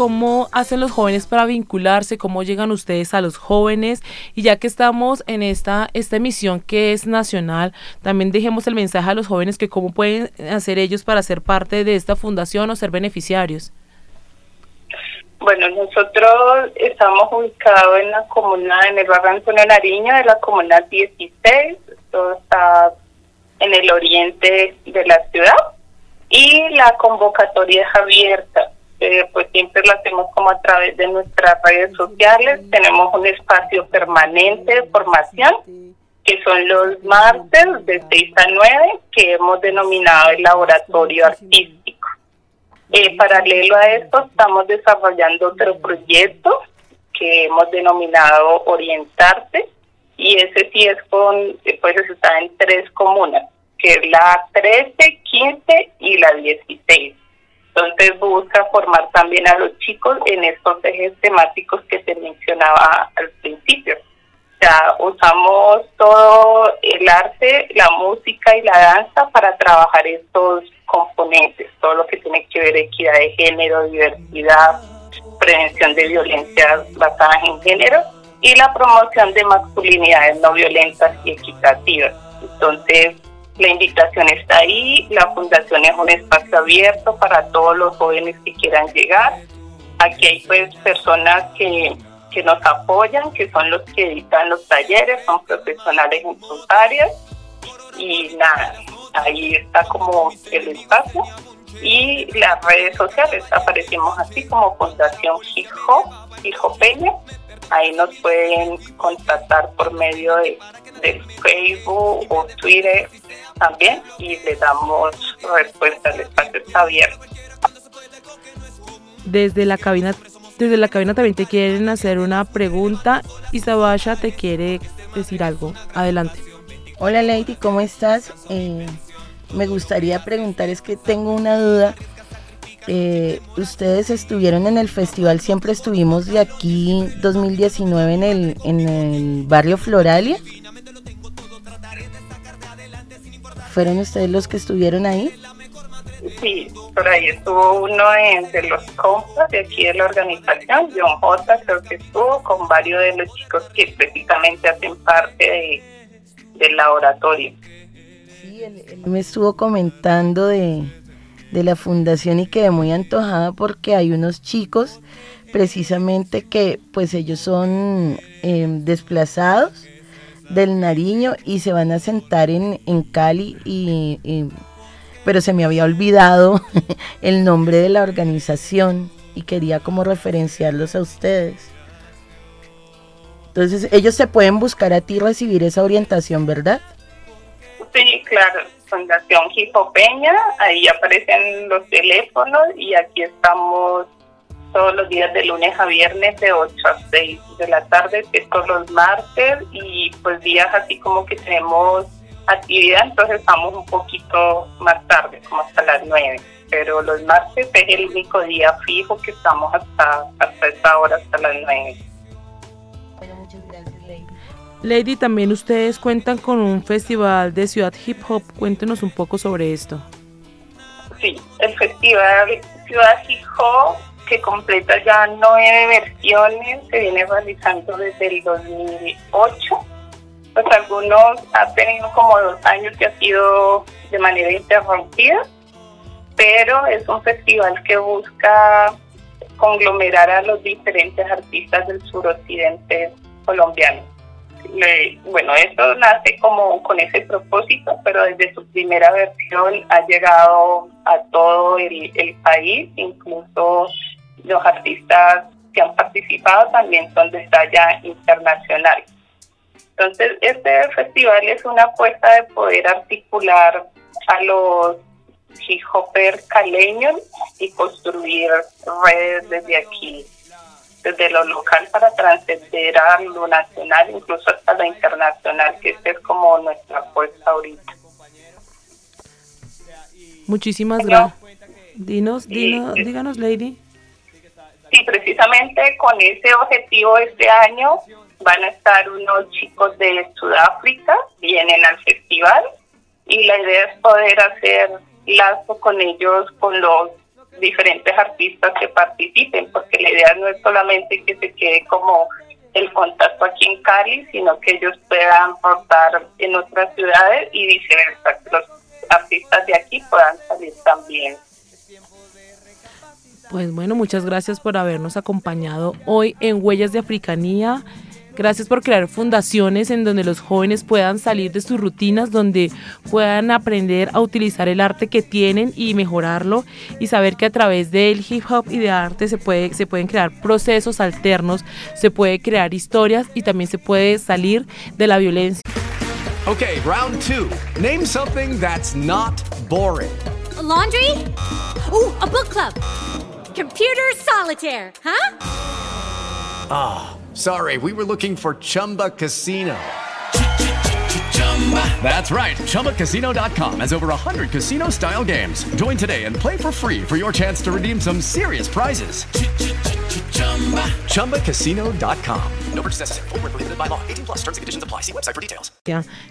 S3: cómo hacen los jóvenes para vincularse, cómo llegan ustedes a los jóvenes. Y ya que estamos en esta, esta emisión que es nacional, también dejemos el mensaje a los jóvenes que cómo pueden hacer ellos para ser parte de esta fundación o ser beneficiarios.
S17: Bueno, nosotros estamos ubicados en la comuna, en el barrio Antonio Nariño de la comuna 16, esto está en el oriente de la ciudad. Y la convocatoria es abierta eh, pues siempre lo hacemos como a través de nuestras redes sociales. Tenemos un espacio permanente de formación, que son los martes de 6 a 9, que hemos denominado el laboratorio artístico. Eh, paralelo a esto, estamos desarrollando otro proyecto que hemos denominado Orientarte, y ese sí es con, pues está en tres comunas, que es la 13, 15 y la 16. Entonces busca formar también a los chicos en estos ejes temáticos que se mencionaba al principio. O sea, usamos todo el arte, la música y la danza para trabajar estos componentes, todo lo que tiene que ver equidad de género, diversidad, prevención de violencia basadas en género y la promoción de masculinidades no violentas y equitativas. Entonces, la invitación está ahí, la fundación es un espacio abierto para todos los jóvenes que quieran llegar. Aquí hay pues personas que, que nos apoyan, que son los que editan los talleres, son profesionales en sus áreas. Y nada, ahí está como el espacio. Y las redes sociales aparecemos así como Fundación Hijo, Hijo Peña, ahí nos pueden contactar por medio de, de Facebook o Twitter también y le damos respuesta, el espacio está abierto.
S3: Desde la cabina, desde la cabina también te quieren hacer una pregunta y Sabasha te quiere decir algo. Adelante.
S7: Hola Lady, ¿cómo estás? Eh, me gustaría preguntar, es que tengo una duda. Eh, ustedes estuvieron en el festival, siempre estuvimos de aquí 2019 en el, en el barrio Floralia. ¿Fueron ustedes los que estuvieron ahí?
S17: Sí, por ahí estuvo uno de los compas de aquí de la organización, John J. creo que estuvo con varios de los chicos que precisamente hacen parte del laboratorio.
S7: Sí, él, me estuvo comentando de, la fundación y quedé muy antojada porque hay unos chicos precisamente que pues ellos son em, desplazados del Nariño y se van a sentar en, en Cali y, pero se me había olvidado (laughs) el nombre de la organización y quería como referenciarlos a ustedes. Entonces ellos se pueden buscar a ti y recibir esa orientación, ¿verdad?
S17: Sí, claro. Fundación Hipopeña, ahí aparecen los teléfonos y aquí estamos todos los días de lunes a viernes de 8 a 6 de la tarde, que todos los martes y pues días así como que tenemos actividad, entonces estamos un poquito más tarde, como hasta las 9. Pero los martes es el único día fijo que estamos hasta, hasta esta hora, hasta las 9.
S3: Lady, también ustedes cuentan con un festival de ciudad hip hop. Cuéntenos un poco sobre esto.
S17: Sí, el festival Ciudad Hip Hop, que completa ya nueve versiones, se viene realizando desde el 2008. Pues algunos ha tenido como dos años que ha sido de manera interrumpida, pero es un festival que busca conglomerar a los diferentes artistas del suroccidente colombiano bueno, esto nace como con ese propósito, pero desde su primera versión ha llegado a todo el, el país, incluso los artistas que han participado también son de talla internacional. Entonces, este festival es una apuesta de poder articular a los hip hopers caleños y construir redes desde aquí desde lo local para trascender a lo nacional, incluso hasta lo internacional, que es como nuestra apuesta ahorita.
S3: Muchísimas gracias. Dinos, dinos, díganos, Lady.
S17: Sí, precisamente con ese objetivo este año van a estar unos chicos de Sudáfrica, vienen al festival y la idea es poder hacer lazo con ellos, con los diferentes artistas que participen, porque la idea no es solamente que se quede como el contacto aquí en Cali, sino que ellos puedan portar en otras ciudades y viceversa, que los artistas de aquí puedan salir también.
S3: Pues bueno, muchas gracias por habernos acompañado hoy en Huellas de Africanía. Gracias por crear fundaciones en donde los jóvenes puedan salir de sus rutinas, donde puedan aprender a utilizar el arte que tienen y mejorarlo y saber que a través del hip hop y de arte se, puede, se pueden crear procesos alternos, se puede crear historias y también se puede salir de la violencia.
S18: Okay, round two. Name something that's not boring.
S19: laundry? Ooh, a book club. Computer solitaire, huh?
S18: Ah. Sorry, we were looking for Chumba Casino. That's right. ChumbaCasino.com has over 100 casino style games. Join today and play for free for your chance to redeem some serious prizes. ChumbaCasino.com. No purchase necessary. Forward, prohibited by law. 18 plus terms and conditions apply. See website for details.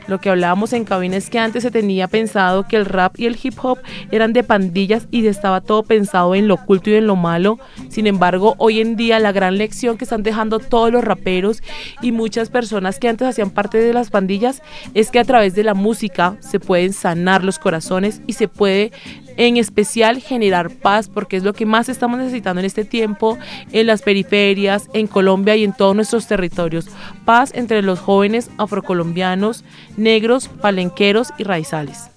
S3: Lo que hablábamos en cabina es que antes se tenía pensado que el rap y el hip hop eran de pandillas y estaba todo pensado en lo oculto y en lo malo. Sin embargo, hoy en día la gran lección que están dejando todos los raperos y muchas personas que antes hacían parte de las pandillas es que a través de la música se pueden sanar los corazones y se puede en especial generar paz, porque es lo que más estamos necesitando en este tiempo, en las periferias, en Colombia y en todos nuestros territorios. Paz entre los jóvenes afrocolombianos, negros, palenqueros y raizales.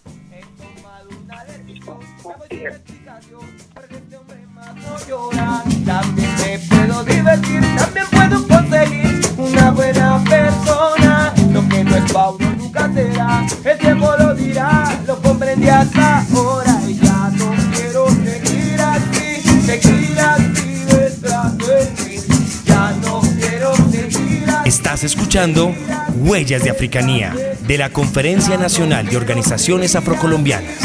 S4: Paulo nunca será, el tiempo lo dirá, lo comprendí hasta ahora y ya no quiero seguir así, seguir así detrás de ti. Ya no quiero seguir así.
S1: Estás escuchando Huellas de Africanía de la Conferencia Nacional de Organizaciones Afrocolombianas.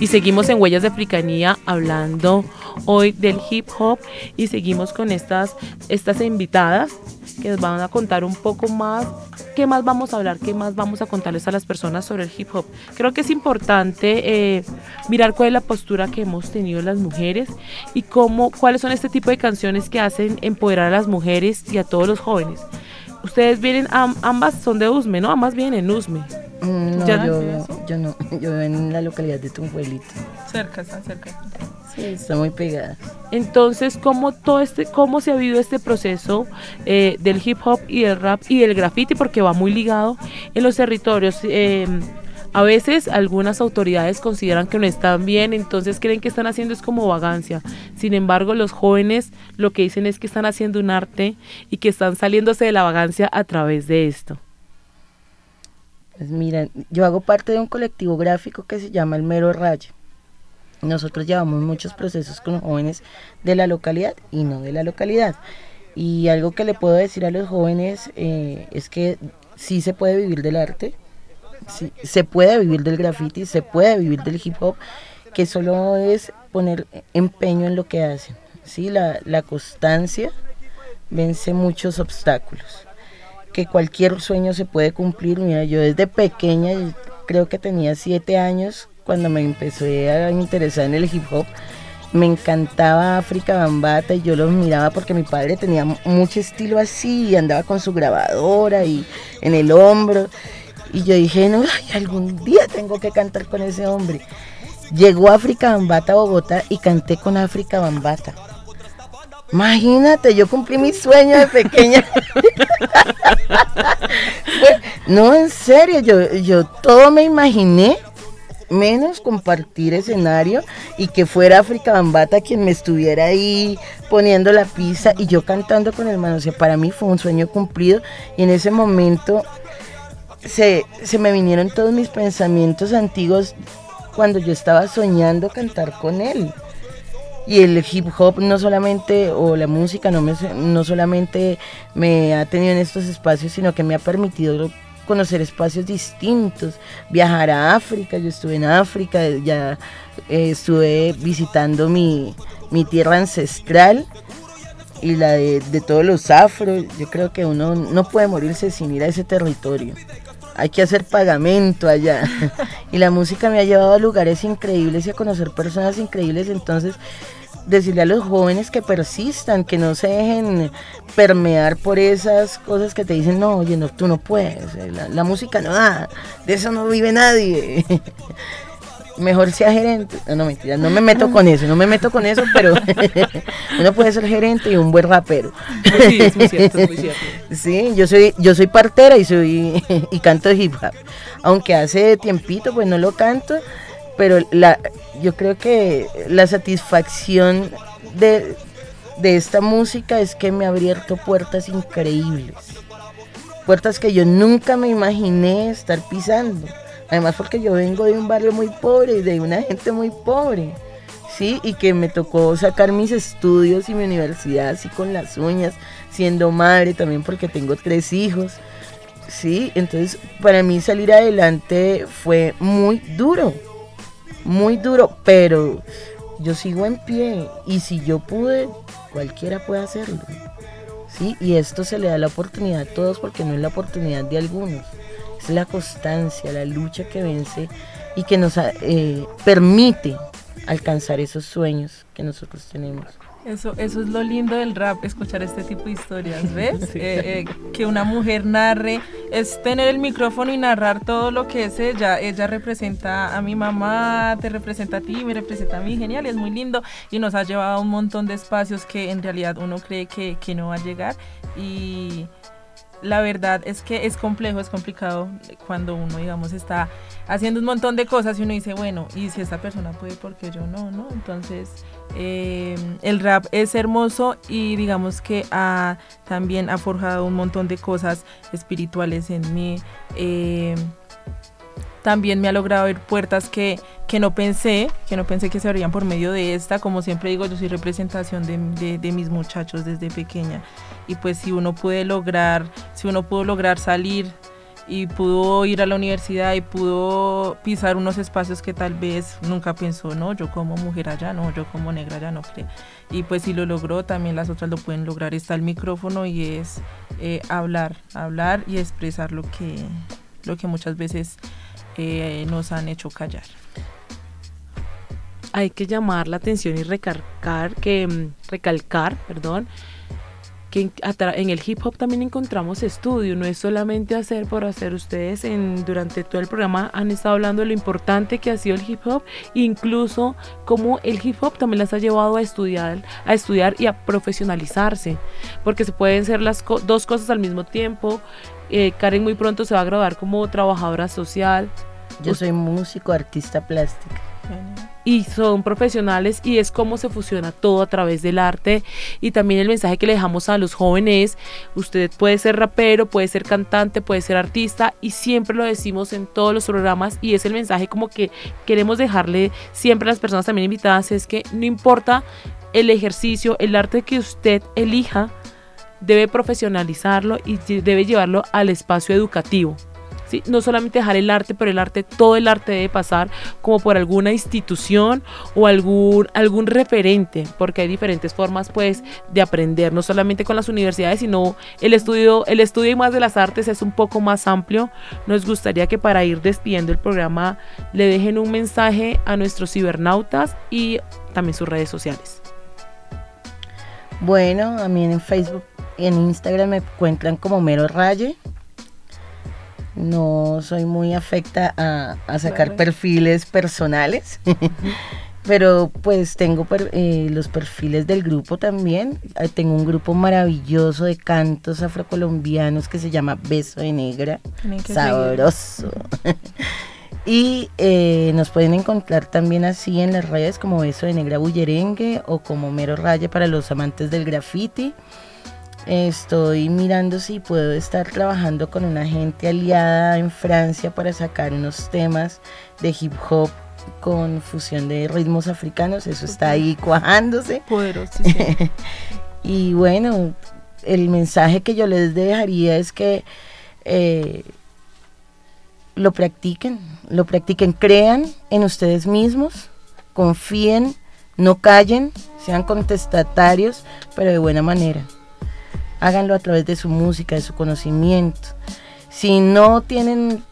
S3: Y seguimos en Huellas de Africanía hablando hoy del hip hop y seguimos con estas, estas invitadas que nos van a contar un poco más qué más vamos a hablar, qué más vamos a contarles a las personas sobre el hip hop. Creo que es importante eh, mirar cuál es la postura que hemos tenido las mujeres y cómo, cuáles son este tipo de canciones que hacen empoderar a las mujeres y a todos los jóvenes. Ustedes vienen, am- ambas son de Usme, ¿no? Ambas vienen en Usme.
S7: Mm, No,
S3: ¿Ya?
S7: yo, yo no, (laughs) yo vivo en la localidad de Tunjuelito.
S3: Cerca, están cerca.
S7: Sí, está muy pegada.
S3: Entonces, ¿cómo, todo este, cómo se ha vivido este proceso eh, del hip hop y del rap y del graffiti? Porque va muy ligado en los territorios. Eh, A veces algunas autoridades consideran que no están bien, entonces creen que están haciendo es como vagancia. Sin embargo, los jóvenes lo que dicen es que están haciendo un arte y que están saliéndose de la vagancia a través de esto.
S7: Pues mira, yo hago parte de un colectivo gráfico que se llama El Mero Rayo. Nosotros llevamos muchos procesos con jóvenes de la localidad y no de la localidad. Y algo que le puedo decir a los jóvenes eh, es que sí se puede vivir del arte, sí, se puede vivir del graffiti, se puede vivir del hip hop, que solo es poner empeño en lo que hacen. ¿sí? La, la constancia vence muchos obstáculos. Que cualquier sueño se puede cumplir. Mira, yo desde pequeña, creo que tenía siete años, cuando me empecé a interesar en el hip hop, me encantaba África Bambata y yo los miraba porque mi padre tenía mucho estilo así y andaba con su grabadora y en el hombro. Y yo dije, no, algún día tengo que cantar con ese hombre. Llegó África Bambata a Bogotá y canté con África Bambata. Imagínate, yo cumplí mi sueño de pequeña. (laughs) no, en serio, yo, yo todo me imaginé menos compartir escenario y que fuera África Bambata quien me estuviera ahí poniendo la pizza y yo cantando con el hermano. O sea, para mí fue un sueño cumplido y en ese momento se, se me vinieron todos mis pensamientos antiguos cuando yo estaba soñando cantar con él. Y el hip hop no solamente, o la música no, me, no solamente me ha tenido en estos espacios, sino que me ha permitido conocer espacios distintos, viajar a África, yo estuve en África, ya eh, estuve visitando mi, mi, tierra ancestral y la de, de, todos los afros, yo creo que uno no puede morirse sin ir a ese territorio. Hay que hacer pagamento allá. (laughs) y la música me ha llevado a lugares increíbles y a conocer personas increíbles. Entonces, decirle a los jóvenes que persistan, que no se dejen permear por esas cosas que te dicen, no, oye, no, tú no puedes, eh, la, música no da, de eso no vive nadie. (laughs) Mejor sea gerente. No, no, mentira, no me meto con eso, no me meto con eso, pero (laughs) uno puede ser gerente y un buen rapero.
S3: Sí, es muy cierto, es muy cierto. (laughs)
S7: Sí, yo soy, yo soy partera y soy y canto hip hop. Aunque hace tiempito pues no lo canto, pero la, yo creo que la satisfacción de, esta música es que me ha abierto puertas increíbles. Puertas que yo nunca me imaginé estar pisando. Además porque yo vengo de un barrio muy pobre y de una gente muy pobre. ¿sí? Y que me tocó sacar mis estudios y mi universidad así con las uñas, siendo madre también porque tengo tres hijos. Sí, entonces para mí salir adelante fue muy duro muy duro, pero yo sigo en pie y si yo pude, cualquiera puede hacerlo. ¿sí? Y esto se le da la oportunidad a todos porque no es la oportunidad de algunos, es la constancia, la lucha que vence y que nos eh, permite alcanzar esos sueños que nosotros tenemos.
S3: Eso, eso es lo lindo del rap, escuchar este tipo de historias, (laughs) ¿ves? Eh, eh, que una mujer narre, es tener el micrófono y narrar todo lo que es ella. Ella representa a mi mamá, te representa a ti, me representa a mí, genial, es muy lindo y nos ha llevado a un montón de espacios que en realidad uno cree que, que no va a llegar y la verdad es que es complejo, es complicado cuando uno, digamos, está haciendo un montón de cosas y uno dice, bueno, y si esta persona puede, porque yo no? ¿no? Entonces, eh, el rap es hermoso y digamos que ha, también ha forjado un montón de cosas espirituales en mí. Eh, también me ha logrado abrir puertas que, que, no pensé, que no pensé que se abrían por medio de esta. Como siempre digo, yo soy representación de, de, mis muchachos desde pequeña. Y pues si uno puede lograr, si uno pudo lograr salir y pudo ir a la universidad y pudo pisar unos espacios que tal vez nunca pensó, no, yo como mujer allá, no, yo como negra allá no creo. Y pues si lo logró, también las otras lo pueden lograr. Está el micrófono y es eh, hablar, hablar y expresar lo que, lo que muchas veces eh, nos han hecho callar. Hay que llamar la atención y recalcar que, mm, recalcar, perdón, que en, el hip hop también encontramos estudio, no es solamente hacer por hacer. Ustedes en, durante todo el programa han estado hablando de lo importante que ha sido el hip hop, incluso cómo el hip hop también las ha llevado a estudiar, a estudiar y a profesionalizarse, porque se pueden ser las dos cosas al mismo tiempo. Eh, Karen muy pronto se va a graduar como trabajadora social,
S7: Yo soy músico, artista plástico.
S3: y son profesionales y es cómo se fusiona todo a través del arte y también el mensaje que le dejamos a los jóvenes, usted puede ser rapero, puede ser cantante, puede ser artista y siempre lo decimos en todos los programas y es el mensaje como que queremos dejarle siempre a las personas también invitadas es que no importa el ejercicio, el arte que usted elija, debe profesionalizarlo y debe llevarlo al espacio educativo. No solamente dejar el arte, pero el arte, todo el arte debe pasar como por alguna institución o algún, algún referente, porque hay diferentes formas pues de aprender, no solamente con las universidades, sino el estudio, el estudio y más de las artes es un poco más amplio. Nos gustaría que para ir despidiendo el programa le dejen un mensaje a nuestros cibernautas y también sus redes sociales.
S7: Bueno, a mí en Facebook y en Instagram me encuentran como Mero Raye. No soy muy afecta a, a sacar
S6: Claro.
S7: perfiles personales, (laughs) pero pues tengo per- eh, los perfiles del grupo también. Eh, Tengo un grupo maravilloso de cantos afrocolombianos que se llama Beso de Negra. Sabroso. (laughs) y eh, nos pueden encontrar también así en las redes como Beso de Negra Bullerengue o como Mero Raye para los amantes del graffiti. Estoy mirando si puedo estar trabajando con una gente aliada en Francia para sacar unos temas de hip hop con fusión de ritmos africanos. Eso está ahí cuajándose. (laughs)
S6: Poderosísimo. (laughs)
S7: y bueno, el mensaje que yo les dejaría es que eh, lo practiquen, lo practiquen, crean en ustedes mismos, confíen, no callen, sean contestatarios, pero de buena manera. Háganlo a través de su música, de su conocimiento. Si no tienen,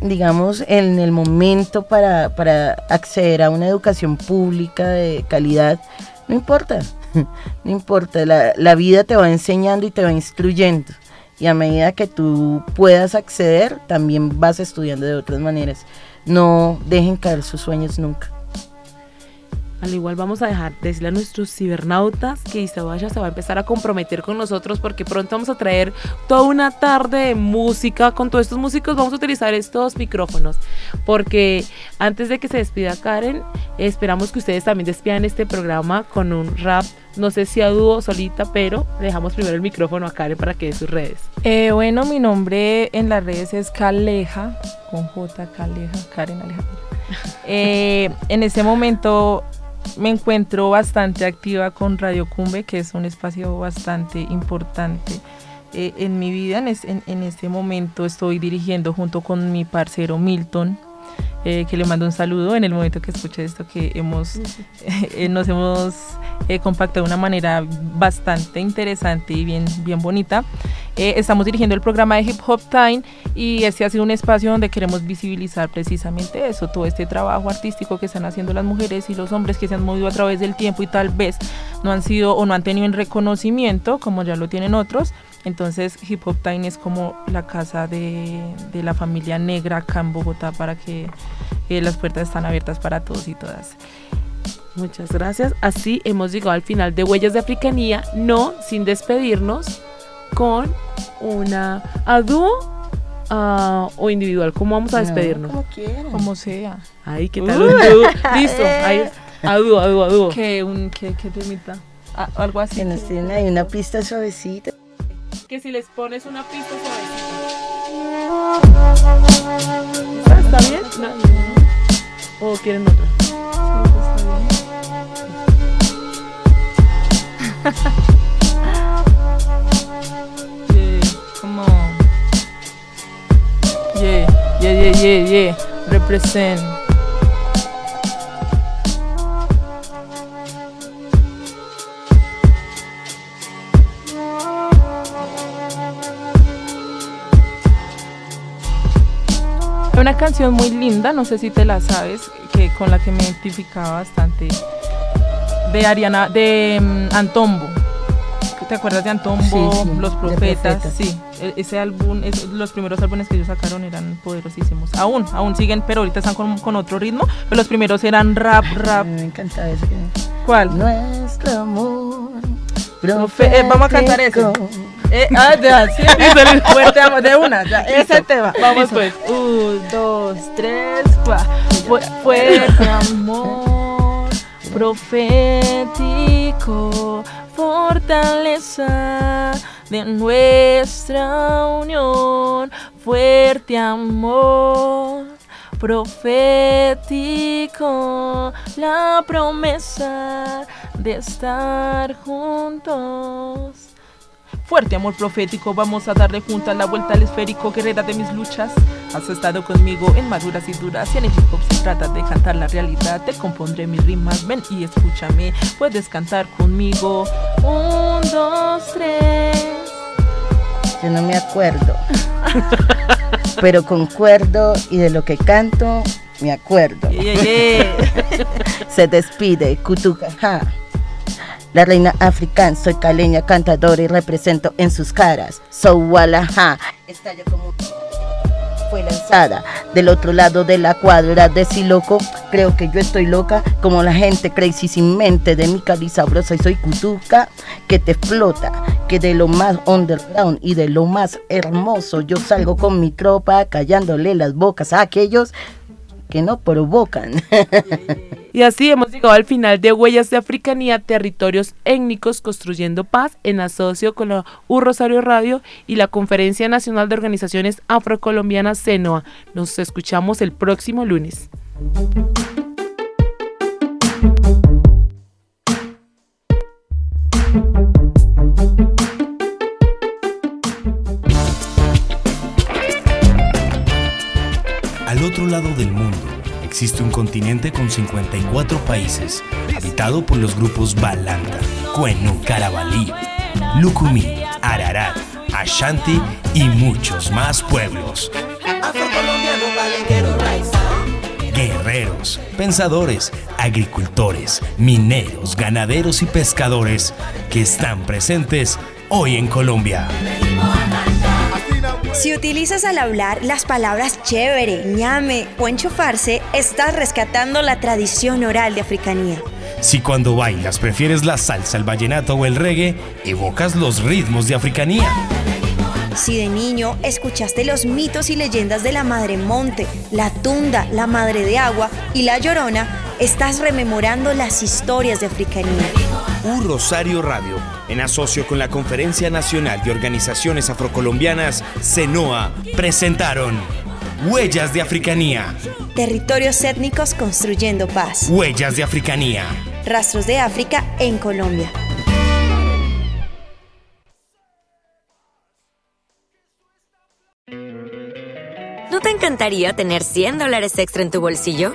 S7: digamos, en el momento para, para acceder a una educación pública de calidad, no importa, (laughs) no importa, la, la vida te va enseñando y te va instruyendo. Y a medida que tú puedas acceder, también vas estudiando de otras maneras. No dejen caer sus sueños nunca.
S3: Al igual vamos a dejar decirle a nuestros cibernautas que Isabaya se va a empezar a comprometer con nosotros porque pronto vamos a traer toda una tarde de música. Con todos estos músicos vamos a utilizar estos micrófonos. Porque antes de que se despida Karen, esperamos que ustedes también despidan este programa con un rap. No sé si a dúo o solita, pero dejamos primero el micrófono a Karen para que dé sus redes.
S6: Eh, bueno, mi nombre en las redes es Caleja, con J, Caleja, Karen Alejandra. (laughs) Eh, en este momento me encuentro bastante activa con Radio Cumbe, que es un espacio bastante importante eh, en mi vida. En, en este momento estoy dirigiendo junto con mi parcero Milton, eh, que le mando un saludo en el momento que escuche esto, que hemos, (laughs) eh, nos hemos eh, compactado de una manera bastante interesante y bien, bien bonita. Eh, estamos dirigiendo el programa de Hip Hop Time y este ha sido un espacio donde queremos visibilizar precisamente eso, todo este trabajo artístico que están haciendo las mujeres y los hombres que se han movido a través del tiempo y tal vez no han sido o no han tenido un reconocimiento como ya lo tienen otros. Entonces Hip Hop Time es como la casa de, de la familia negra acá en Bogotá para que eh, las puertas están abiertas para todos y todas.
S3: Muchas gracias. Así hemos llegado al final de Huellas de Africanía, no sin despedirnos con una a dúo ah, o individual. ¿Cómo vamos a
S7: No,
S3: despedirnos?
S7: como quieran.
S6: Como sea.
S3: Ay, ¿qué tal? un dúo? (laughs) Listo, ahí a dúo, a dúo, a dúo.
S6: Que un que, que temita. Ah, algo así.
S7: Que nos tienen ahí una pista suavecita.
S3: Que si les pones una pista suavecita. ¿Está bien? No. ¿O quieren otra? (laughs)
S6: Yeah, come on. Yeah, yeah, yeah, yeah, yeah. Represent. Una canción muy linda, no sé si te la sabes, que con la que me identificaba bastante. De Ariana, de mm, Antombo. ¿Te acuerdas de Antombo?
S7: Sí, sí,
S6: Los Profetas, sí. E- Ese álbum, es- los primeros álbumes que ellos sacaron eran poderosísimos. Aún, aún siguen, pero ahorita están con, con otro ritmo. Pero los primeros eran rap, rap.
S7: Me encanta ese.
S6: ¿Cuál?
S7: Nuestro amor.
S6: Eh, vamos a cantar ese. Eh, ah, ya, sí. (laughs) Fuerte de una, ya, ese tema. Vamos
S3: Listo.
S6: pues. Un, dos, tres, cuatro. Fuerte amor profético, fortaleza de nuestra unión. Fuerte amor profético, la promesa de estar juntos. Fuerte amor profético, vamos a darle juntas la vuelta al esférico, guerrera de mis luchas. Has estado conmigo en maduras y duras, y en el hip hop se trata de cantar la realidad. Te compondré mis rimas, ven y escúchame, puedes cantar conmigo. Un, dos, tres.
S7: Yo no me acuerdo. Pero concuerdo y de lo que canto me acuerdo.
S6: Yeah, yeah, (laughs)
S7: Se despide Kutujaja. La reina africana, soy caleña, cantadora y represento en sus caras. So Walaha. Estalla como fue lanzada del otro lado de la cuadra de si loco. Creo que yo estoy loca, como la gente crazy sin mente de mi cali sabrosa y soy cutuca que te explota, que de lo más underground y de lo más hermoso yo salgo con mi tropa callándole las bocas a aquellos que no provocan. (laughs)
S3: Y así hemos llegado al final de Huellas de Africanía, Territorios Étnicos Construyendo Paz, en asocio con la U Rosario Radio y la Conferencia Nacional de Organizaciones Afrocolombianas CENOA. Nos escuchamos el próximo lunes.
S1: Otro lado del mundo existe un continente con 54 países, habitado por los grupos Balanta, Cuenu, Carabalí, Lucumí, Ararat, Ashanti y muchos más pueblos. Guerreros, pensadores, agricultores, mineros, ganaderos y pescadores que están presentes hoy en Colombia.
S2: Si utilizas al hablar las palabras chévere, ñame o enchufarse, estás rescatando la tradición oral de africanía.
S1: Si cuando bailas prefieres la salsa, el vallenato o el reggae, evocas los ritmos de africanía.
S2: Si de niño escuchaste los mitos y leyendas de la Madre Monte, la Tunda, la Madre de Agua y la Llorona, estás rememorando las historias de africanía.
S1: U Rosario Radio, en asocio con la Conferencia Nacional de Organizaciones Afrocolombianas, CENOA, presentaron Huellas de Africanía.
S2: Territorios étnicos construyendo paz.
S1: Huellas de Africanía.
S2: Rastros de África en Colombia.
S20: ¿No te encantaría tener 100 dólares extra en tu bolsillo?